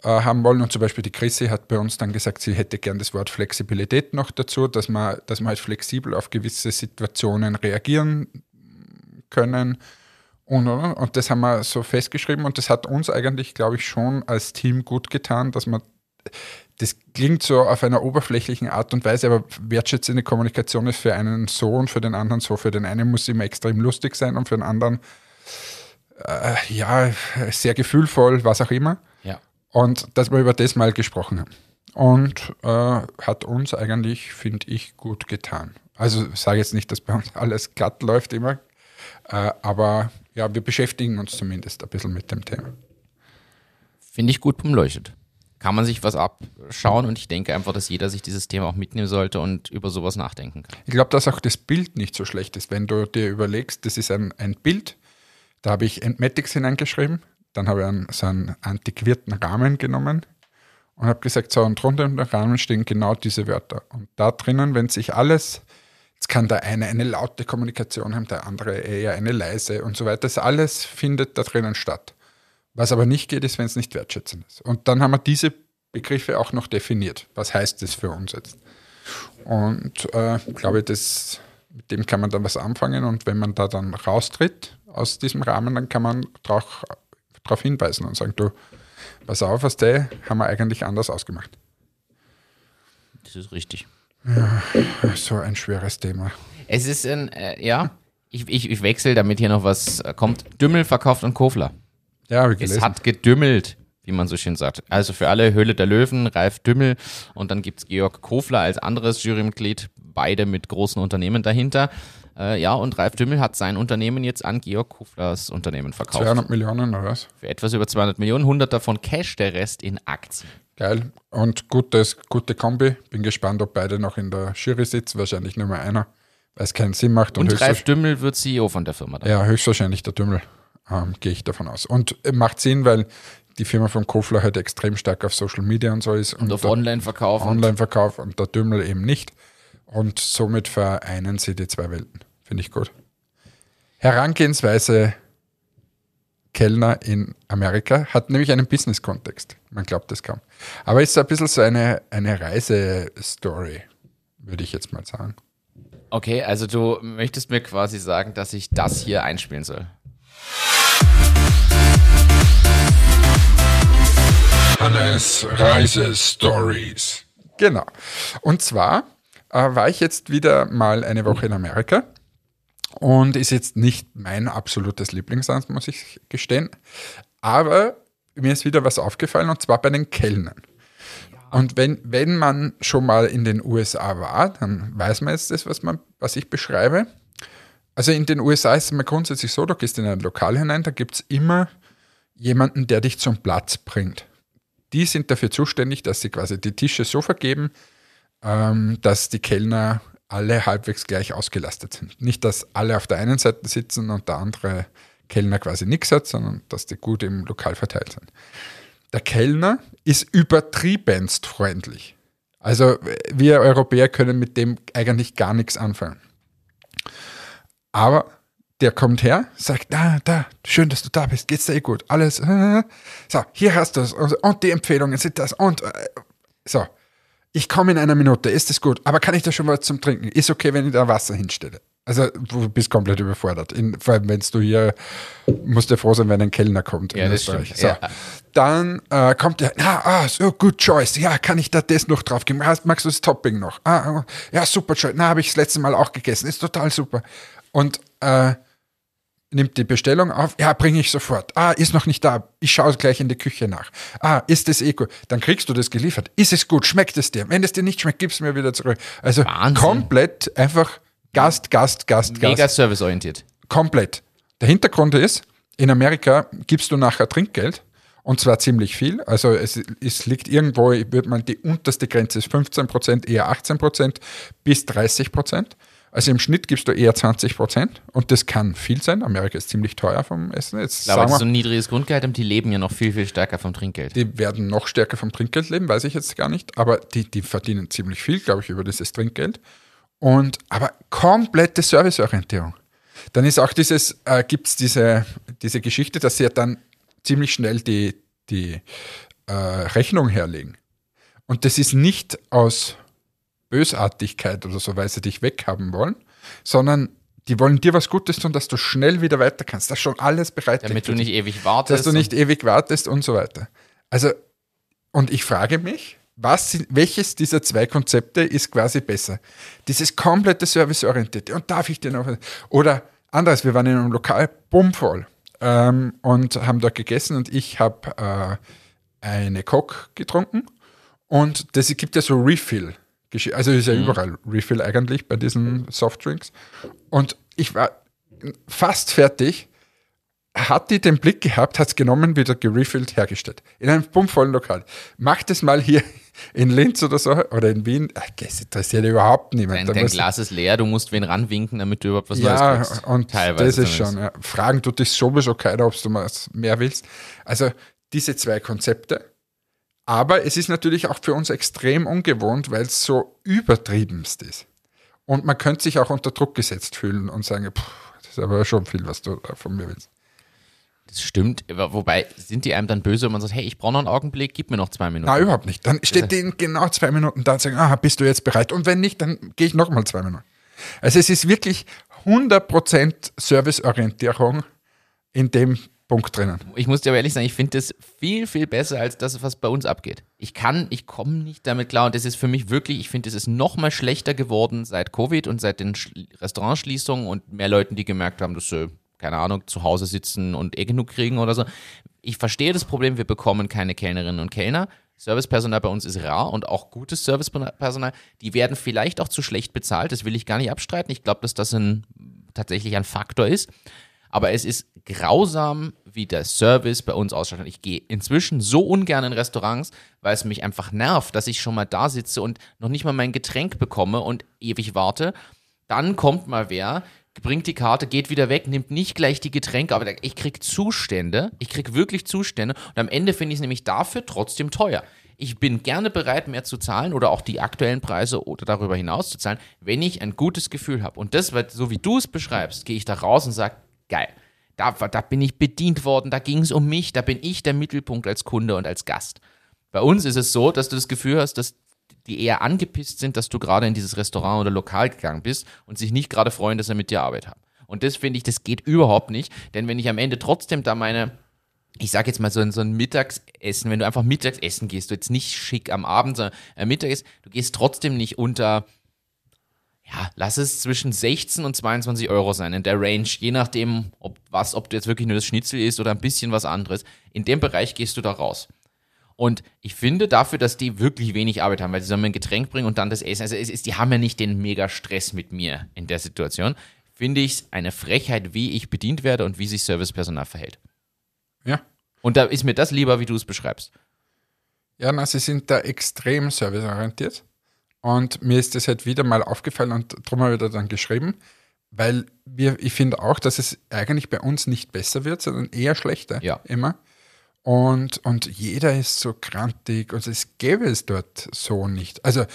äh, haben wollen. Und zum Beispiel die Chrissy hat bei uns dann gesagt, sie hätte gern das Wort Flexibilität noch dazu, dass man, dass man halt flexibel auf gewisse Situationen reagieren können. Und, und, und das haben wir so festgeschrieben und das hat uns eigentlich, glaube ich, schon als Team gut getan, dass man das klingt so auf einer oberflächlichen Art und Weise, aber wertschätzende Kommunikation ist für einen so und für den anderen so. Für den einen muss sie immer extrem lustig sein und für den anderen äh, ja sehr gefühlvoll, was auch immer. Ja. Und dass wir über das mal gesprochen haben. Und äh, hat uns eigentlich, finde ich, gut getan. Also sage jetzt nicht, dass bei uns alles glatt läuft immer, äh, aber ja, wir beschäftigen uns zumindest ein bisschen mit dem Thema. Finde ich gut beleuchtet. Kann man sich was abschauen und ich denke einfach, dass jeder sich dieses Thema auch mitnehmen sollte und über sowas nachdenken kann. Ich glaube, dass auch das Bild nicht so schlecht ist. Wenn du dir überlegst, das ist ein, ein Bild, da habe ich Entmatics hineingeschrieben, dann habe ich einen, so einen antiquierten Rahmen genommen und habe gesagt, so, und drunter im Rahmen stehen genau diese Wörter. Und da drinnen, wenn sich alles, jetzt kann der eine eine laute Kommunikation haben, der andere eher eine leise und so weiter, das alles findet da drinnen statt. Was aber nicht geht, ist, wenn es nicht wertschätzend ist. Und dann haben wir diese Begriffe auch noch definiert. Was heißt das für uns jetzt? Und äh, glaube, das, mit dem kann man dann was anfangen. Und wenn man da dann raustritt aus diesem Rahmen, dann kann man darauf hinweisen und sagen, du, pass auf, was der haben wir eigentlich anders ausgemacht. Das ist richtig. So ein schweres Thema. Es ist ein, äh, ja, ich, ich, ich wechsle, damit hier noch was äh, kommt. Dümmel verkauft und Kofler. Ja, habe ich Es gelesen. hat gedümmelt, wie man so schön sagt. Also für alle Höhle der Löwen, Ralf Dümmel und dann gibt es Georg Kofler als anderes Jurymitglied, beide mit großen Unternehmen dahinter. Äh, ja, und Ralf Dümmel hat sein Unternehmen jetzt an Georg Koflers Unternehmen verkauft. 200 Millionen oder was? Für etwas über 200 Millionen, 100 davon Cash, der Rest in Aktien. Geil. Und gutes, gute Kombi. Bin gespannt, ob beide noch in der Jury sitzen. Wahrscheinlich nur mal einer, weil es keinen Sinn macht. Und, höchstwahrsch- Ralf Dümmel wird CEO von der Firma. Dann. Ja, höchstwahrscheinlich der Dümmel, ähm, gehe ich davon aus. Und äh, macht Sinn, weil die Firma von Kofler halt extrem stark auf Social Media und so ist. Und auf der Online-Verkauf. und- Online-Verkauf und der Dümmel eben nicht. Und somit vereinen sie die zwei Welten. Finde ich gut. Herangehensweise Kellner in Amerika hat nämlich einen Business-Kontext. Man glaubt es kaum. Aber ist so ein bisschen so eine, eine Reisestory. würde ich jetzt mal sagen. Okay, also du möchtest mir quasi sagen, dass ich das hier einspielen soll. Hannes Reise Stories. Genau. Und zwar äh, war ich jetzt wieder mal eine Woche in Amerika und ist jetzt nicht mein absolutes Lieblingsland, muss ich gestehen. Aber mir ist wieder was aufgefallen und zwar bei den Kellnern. Und wenn, wenn man schon mal in den USA war, dann weiß man jetzt das, was, man, was ich beschreibe. Also in den USA ist es mal grundsätzlich so, du gehst in ein Lokal hinein, da gibt es immer jemanden, der dich zum Platz bringt. Die sind dafür zuständig, dass sie quasi die Tische so vergeben, ähm, dass die Kellner alle halbwegs gleich ausgelastet sind. Nicht, dass alle auf der einen Seite sitzen und der andere Kellner quasi nichts hat, sondern dass die gut im Lokal verteilt sind. Der Kellner ist übertriebenst freundlich. Also wir Europäer können mit dem eigentlich gar nichts anfangen. Aber der kommt her, sagt, da, da, schön, dass du da bist, geht's dir eh gut, alles. Äh, so, hier hast du es und die Empfehlungen sind das und äh, so. Ich komme in einer Minute, ist es gut, aber kann ich da schon was zum Trinken? Ist okay, wenn ich da Wasser hinstelle. Also du bist komplett überfordert. In, vor allem, wenn du hier, musst du froh sein, wenn ein Kellner kommt ja, in Österreich. So. Ja. Dann äh, kommt der, ah, ah, so, good choice. Ja, kann ich da das noch drauf geben? Ah, Magst du das Topping noch? Ah, ja, super choice. Na, habe ich das letzte Mal auch gegessen. Ist total super. Und äh, nimmt die Bestellung auf. Ja, bringe ich sofort. Ah, ist noch nicht da. Ich schaue gleich in die Küche nach. Ah, ist das eh gut? Dann kriegst du das geliefert. Ist es gut? Schmeckt es dir? Wenn es dir nicht schmeckt, gib es mir wieder zurück. Also Wahnsinn. komplett einfach Gast, Gast, Gast, Mega Gast. serviceorientiert. Komplett. Der Hintergrund ist, in Amerika gibst du nachher Trinkgeld und zwar ziemlich viel. Also es, es liegt irgendwo, würde man die unterste Grenze ist 15 Prozent, eher 18 Prozent bis 30 Prozent. Also im Schnitt gibst du eher 20 Prozent und das kann viel sein. Amerika ist ziemlich teuer vom Essen. Jetzt das ist wir, so ein niedriges Grundgehalt und die leben ja noch viel, viel stärker vom Trinkgeld. die werden noch stärker vom Trinkgeld leben, weiß ich jetzt gar nicht, aber die, die verdienen ziemlich viel, glaube ich, über dieses Trinkgeld. Und aber komplette Serviceorientierung. Dann ist auch dieses, äh, gibt es diese, diese Geschichte, dass sie ja dann ziemlich schnell die, die äh, Rechnung herlegen. Und das ist nicht aus Bösartigkeit oder so, weil sie dich weghaben wollen, sondern die wollen dir was Gutes tun, dass du schnell wieder weiter kannst, dass schon alles bereit liegt Damit du nicht ewig wartest. dass du nicht ewig wartest und so weiter. Also, und ich frage mich, was, welches dieser zwei Konzepte ist quasi besser? Dieses komplette Serviceorientierte. Und darf ich dir noch? Oder anderes, wir waren in einem Lokal bummvoll ähm, und haben dort gegessen und ich habe äh, eine Coke getrunken und das gibt ja so Refill. Gesch- Also ist ja überall Refill eigentlich bei diesen Softdrinks. Und ich war fast fertig hat die den Blick gehabt, hat es genommen, wieder gerefillt, hergestellt. In einem pumpvollen Lokal. Mach das mal hier in Linz oder so oder in Wien. Ach, Das interessiert überhaupt niemand. Dein, dein Glas ist leer, du musst wen ranwinken, damit du überhaupt was ja, Neues kriegst. und Teilweise das ist zumindest. schon. Ja. Fragen tut dich sowieso keiner, ob du mal mehr willst. Also diese zwei Konzepte. Aber es ist natürlich auch für uns extrem ungewohnt, weil es so übertriebenst ist. Und man könnte sich auch unter Druck gesetzt fühlen und sagen, "Puh, das ist aber schon viel, was du von mir willst. Das stimmt, wobei sind die einem dann böse, wenn man sagt, hey, ich brauche noch einen Augenblick, gib mir noch zwei Minuten. Na, überhaupt nicht. Dann steht in genau zwei Minuten da und sagen, ah, bist du jetzt bereit? Und wenn nicht, dann gehe ich nochmal zwei Minuten. Also es ist wirklich 100% Serviceorientierung in dem Punkt drinnen. Ich muss dir aber ehrlich sagen, ich finde das viel, viel besser als das, was bei uns abgeht. Ich kann, ich komme nicht damit klar und das ist für mich wirklich, ich finde, es ist noch mal schlechter geworden seit Covid und seit den Schl- Restaurantschließungen und mehr Leuten, die gemerkt haben, dass sie, keine Ahnung, zu Hause sitzen und eh genug kriegen oder so. Ich verstehe das Problem, wir bekommen keine Kellnerinnen und Kellner. Servicepersonal bei uns ist rar und auch gutes Servicepersonal. Die werden vielleicht auch zu schlecht bezahlt, das will ich gar nicht abstreiten. Ich glaube, dass das ein, tatsächlich ein Faktor ist. Aber es ist grausam, wie der Service bei uns ausschaut. Ich gehe inzwischen so ungern in Restaurants, weil es mich einfach nervt, dass ich schon mal da sitze und noch nicht mal mein Getränk bekomme und ewig warte. Dann kommt mal wer, bringt die Karte, geht wieder weg, nimmt nicht gleich die Getränke, aber ich krieg Zustände. Ich krieg wirklich Zustände. Und am Ende finde ich es nämlich dafür trotzdem teuer. Ich bin gerne bereit, mehr zu zahlen oder auch die aktuellen Preise oder darüber hinaus zu zahlen, wenn ich ein gutes Gefühl habe. Und das, so wie du es beschreibst, gehe ich da raus und sage, geil. Da, da bin ich bedient worden, da ging es um mich, da bin ich der Mittelpunkt als Kunde und als Gast. Bei uns ist es so, dass du das Gefühl hast, dass die eher angepisst sind, dass du gerade in dieses Restaurant oder Lokal gegangen bist und sich nicht gerade freuen, dass sie mit dir Arbeit haben. Und das finde ich, das geht überhaupt nicht, denn wenn ich am Ende trotzdem da meine, ich sage jetzt mal so ein, so ein Mittagsessen, wenn du einfach Mittagsessen gehst, du jetzt nicht schick am Abend, sondern äh, Mittagessen, du gehst trotzdem nicht unter, ja, lass es zwischen 16 und 22 Euro sein in der Range, je nachdem, ob was, ob du jetzt wirklich nur das Schnitzel isst oder ein bisschen was anderes. In dem Bereich gehst du da raus. Und ich finde dafür, dass die wirklich wenig Arbeit haben, weil sie sollen mir ein Getränk bringen und dann das Essen. Also es ist, die haben ja nicht den mega Stress mit mir in der Situation. Finde ich es eine Frechheit, wie ich bedient werde und wie sich Servicepersonal verhält. Ja. Und da ist mir das lieber, wie du es beschreibst. Ja, na, sie sind da extrem serviceorientiert. Und mir ist das halt wieder mal aufgefallen und darum habe ich da dann geschrieben, weil wir, ich finde auch, dass es eigentlich bei uns nicht besser wird, sondern eher schlechter. Ja. Immer. Und, und jeder ist so krantig und es gäbe es dort so nicht. Also,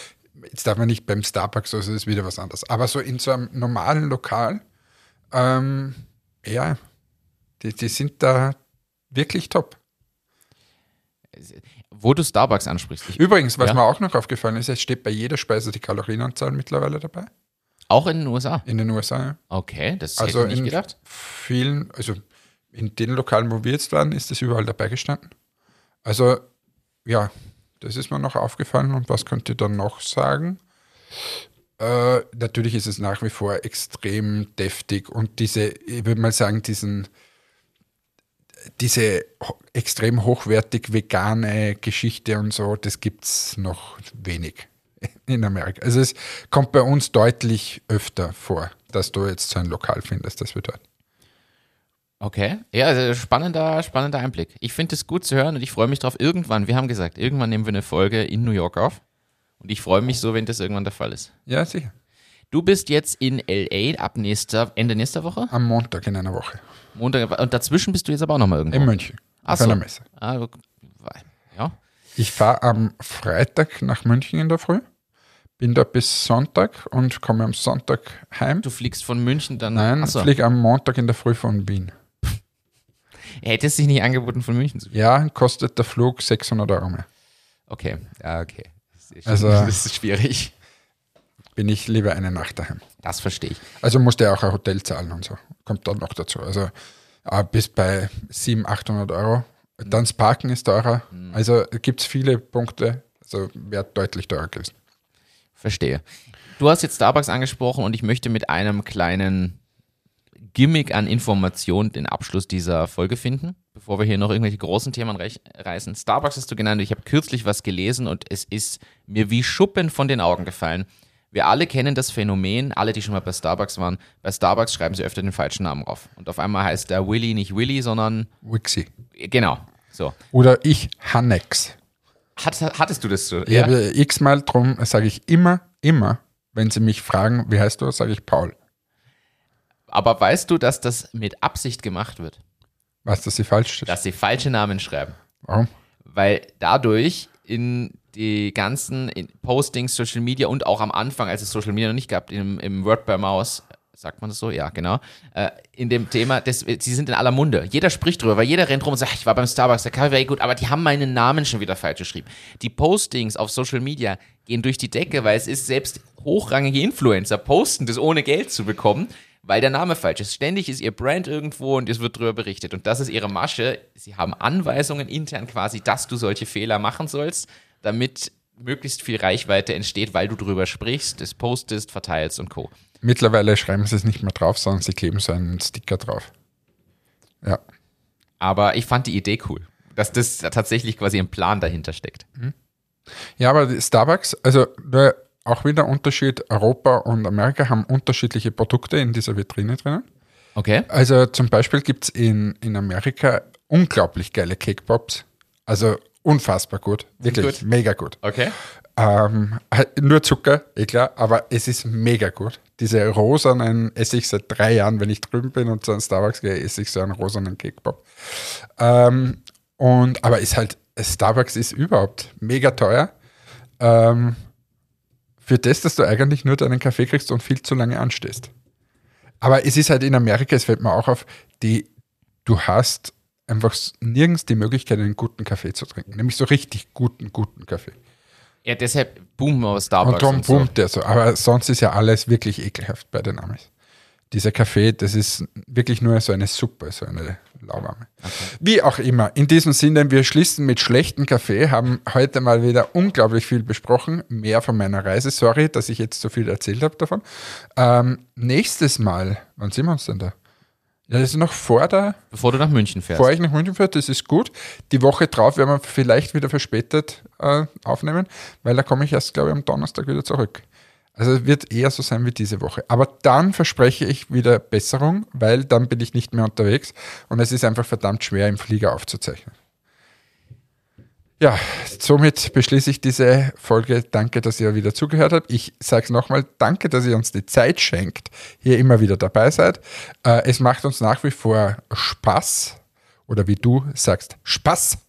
jetzt darf man nicht beim Starbucks, also ist wieder was anderes. Aber so in so einem normalen Lokal, ähm, ja, die, die sind da wirklich top. Wo du Starbucks ansprichst. Ich, Übrigens, was Ja. mir auch noch aufgefallen ist, es steht bei jeder Speise die Kalorienanzahl mittlerweile dabei. auch in den USA. In den USA. Ja. Okay, das Also hätte ich in nicht gedacht. vielen, also in den Lokalen, wo wir jetzt waren, ist das überall dabei gestanden. Also, ja, das ist mir noch aufgefallen. Und was könnt ihr dann noch sagen? Äh, natürlich ist es nach wie vor extrem deftig und diese, ich würde mal sagen, diesen, diese extrem hochwertig vegane Geschichte und so, das gibt es noch wenig in Amerika. Also es kommt bei uns deutlich öfter vor, dass du jetzt so ein Lokal findest, das wir dort. Okay. Ja, also spannender, spannender Einblick. Ich finde es gut zu hören und ich freue mich drauf. Irgendwann, wir haben gesagt, irgendwann nehmen wir eine Folge in New York auf. Und ich freue mich so, wenn das irgendwann der Fall ist. Ja, sicher. Du bist jetzt in LA ab nächster, Ende nächster Woche? Am Montag in einer Woche. Montag. Und dazwischen bist du jetzt aber auch nochmal irgendwo. In München. Ach Auf so. einer Messe. Ah, du- ja. Ich fahre am Freitag nach München in der Früh, bin da bis Sonntag und komme am Sonntag heim. Du fliegst von München dann. Nein, Achso. fliege am Montag in der Früh von Wien. Hätte es sich nicht angeboten, von München zu fliegen. Ja, kostet der Flug 600 Euro mehr. Okay. Ja, okay. Das ist, Also- das ist schwierig. Bin ich lieber eine Nacht daheim. Das verstehe ich. Also musste er auch ein Hotel zahlen und so. Kommt dann noch dazu. Also äh, bis bei 700, 800 Euro. Dann das Parken ist teurer. Also gibt es viele Punkte. Also wäre deutlich teurer gewesen. Verstehe. Du hast jetzt Starbucks angesprochen und ich möchte mit einem kleinen Gimmick an Information den Abschluss dieser Folge finden, bevor wir hier noch irgendwelche großen Themen reißen. Starbucks hast du genannt. Ich habe kürzlich was gelesen und es ist mir wie Schuppen von den Augen gefallen. Wir alle kennen das Phänomen, alle, die schon mal bei Starbucks waren. Bei Starbucks schreiben sie öfter den falschen Namen drauf. Und auf einmal heißt der Willy nicht Willy, sondern Wixi. genau. So. Oder ich Hannex. Hat, hattest du das so? Ich habe x-mal drum, sage ich immer, immer, wenn sie mich fragen, wie heißt du, sage ich Paul. Aber weißt du, dass das mit Absicht gemacht wird? Was, dass sie falsch steht? Dass sie falsche Namen schreiben. Warum? weil dadurch in die ganzen in Postings, Social Media und auch am Anfang, als es Social Media noch nicht gab, im, im Word by Mouse, sagt man das so? Ja, genau. Äh, in dem Thema, das, sie sind in aller Munde. Jeder spricht drüber, weil jeder rennt rum und sagt, ich war beim Starbucks, der Kaffee war eh gut, aber die haben meinen Namen schon wieder falsch geschrieben. Die Postings auf Social Media gehen durch die Decke, weil es ist selbst hochrangige Influencer posten das ohne Geld zu bekommen, weil der Name falsch ist. Ständig ist ihr Brand irgendwo und es wird darüber berichtet. Und das ist ihre Masche. Sie haben Anweisungen intern quasi, dass du solche Fehler machen sollst, damit möglichst viel Reichweite entsteht, weil du drüber sprichst, es postest, verteilst und Co. Mittlerweile schreiben sie es nicht mehr drauf, sondern sie kleben so einen Sticker drauf. Ja. Aber ich fand die Idee cool, dass das tatsächlich quasi ein Plan dahinter steckt. Ja, aber Starbucks, also auch wieder Unterschied, Europa und Amerika haben unterschiedliche Produkte in dieser Vitrine drinnen. Okay. Also zum Beispiel gibt es in, in Amerika unglaublich geile Cake Pops. Also unfassbar gut. Wirklich gut? mega gut. Okay. Ähm, halt nur Zucker, eh klar, aber es ist mega gut. Diese rosanen esse ich seit drei Jahren, wenn ich drüben bin und zu einem Starbucks gehe, esse ich so einen rosanen Cake Pop. Ähm, und, aber ist halt, Starbucks ist überhaupt mega teuer. Ähm, für das, dass du eigentlich nur deinen Kaffee kriegst und viel zu lange anstehst. Aber es ist halt in Amerika, es fällt mir auch auf, die, du hast einfach nirgends die Möglichkeit, einen guten Kaffee zu trinken. Nämlich so richtig guten, guten Kaffee. Ja, deshalb boomen wir aus Und Starbucks. darum und so. boomt der so. Aber sonst ist ja alles wirklich ekelhaft bei den Amis. Dieser Kaffee, das ist wirklich nur so eine Suppe, so eine lauwarme. Wie auch immer, in diesem Sinne, wir schließen mit schlechtem Kaffee, haben heute mal wieder unglaublich viel besprochen. Mehr von meiner Reise. Sorry, dass ich jetzt so viel erzählt habe davon. Ähm, nächstes Mal, wann sind wir uns denn da? Das ist noch vor der, Bevor du nach München fährst. Bevor ich nach München fahre, das ist gut. Die Woche drauf werden wir vielleicht wieder verspätet äh, aufnehmen, weil da komme ich erst, glaube ich, am Donnerstag wieder zurück. Also es wird eher so sein wie diese Woche. Aber dann verspreche ich wieder Besserung, weil dann bin ich nicht mehr unterwegs und es ist einfach verdammt schwer, im Flieger aufzuzeichnen. Ja, somit beschließe ich diese Folge. Danke, dass ihr wieder zugehört habt. Ich sage es nochmal, danke, dass ihr uns die Zeit schenkt, hier immer wieder dabei seid. Äh, es macht uns nach wie vor Spaß oder wie du sagst, Spaß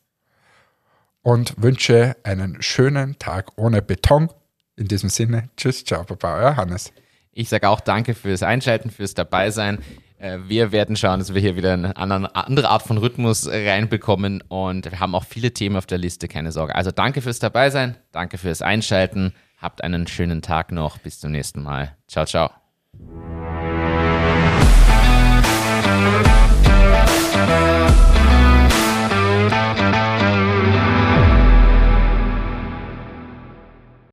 und wünsche einen schönen Tag ohne Beton. In diesem Sinne, tschüss, ciao, Baba, euer Hannes. Ich sage auch danke fürs Einschalten, fürs Dabeisein. Äh, Wir werden schauen, dass wir hier wieder eine andere Art von Rhythmus reinbekommen und wir haben auch viele Themen auf der Liste, keine Sorge. Also danke fürs Dabeisein, danke fürs Einschalten. Habt einen schönen Tag noch. Bis zum nächsten Mal. Ciao, ciao.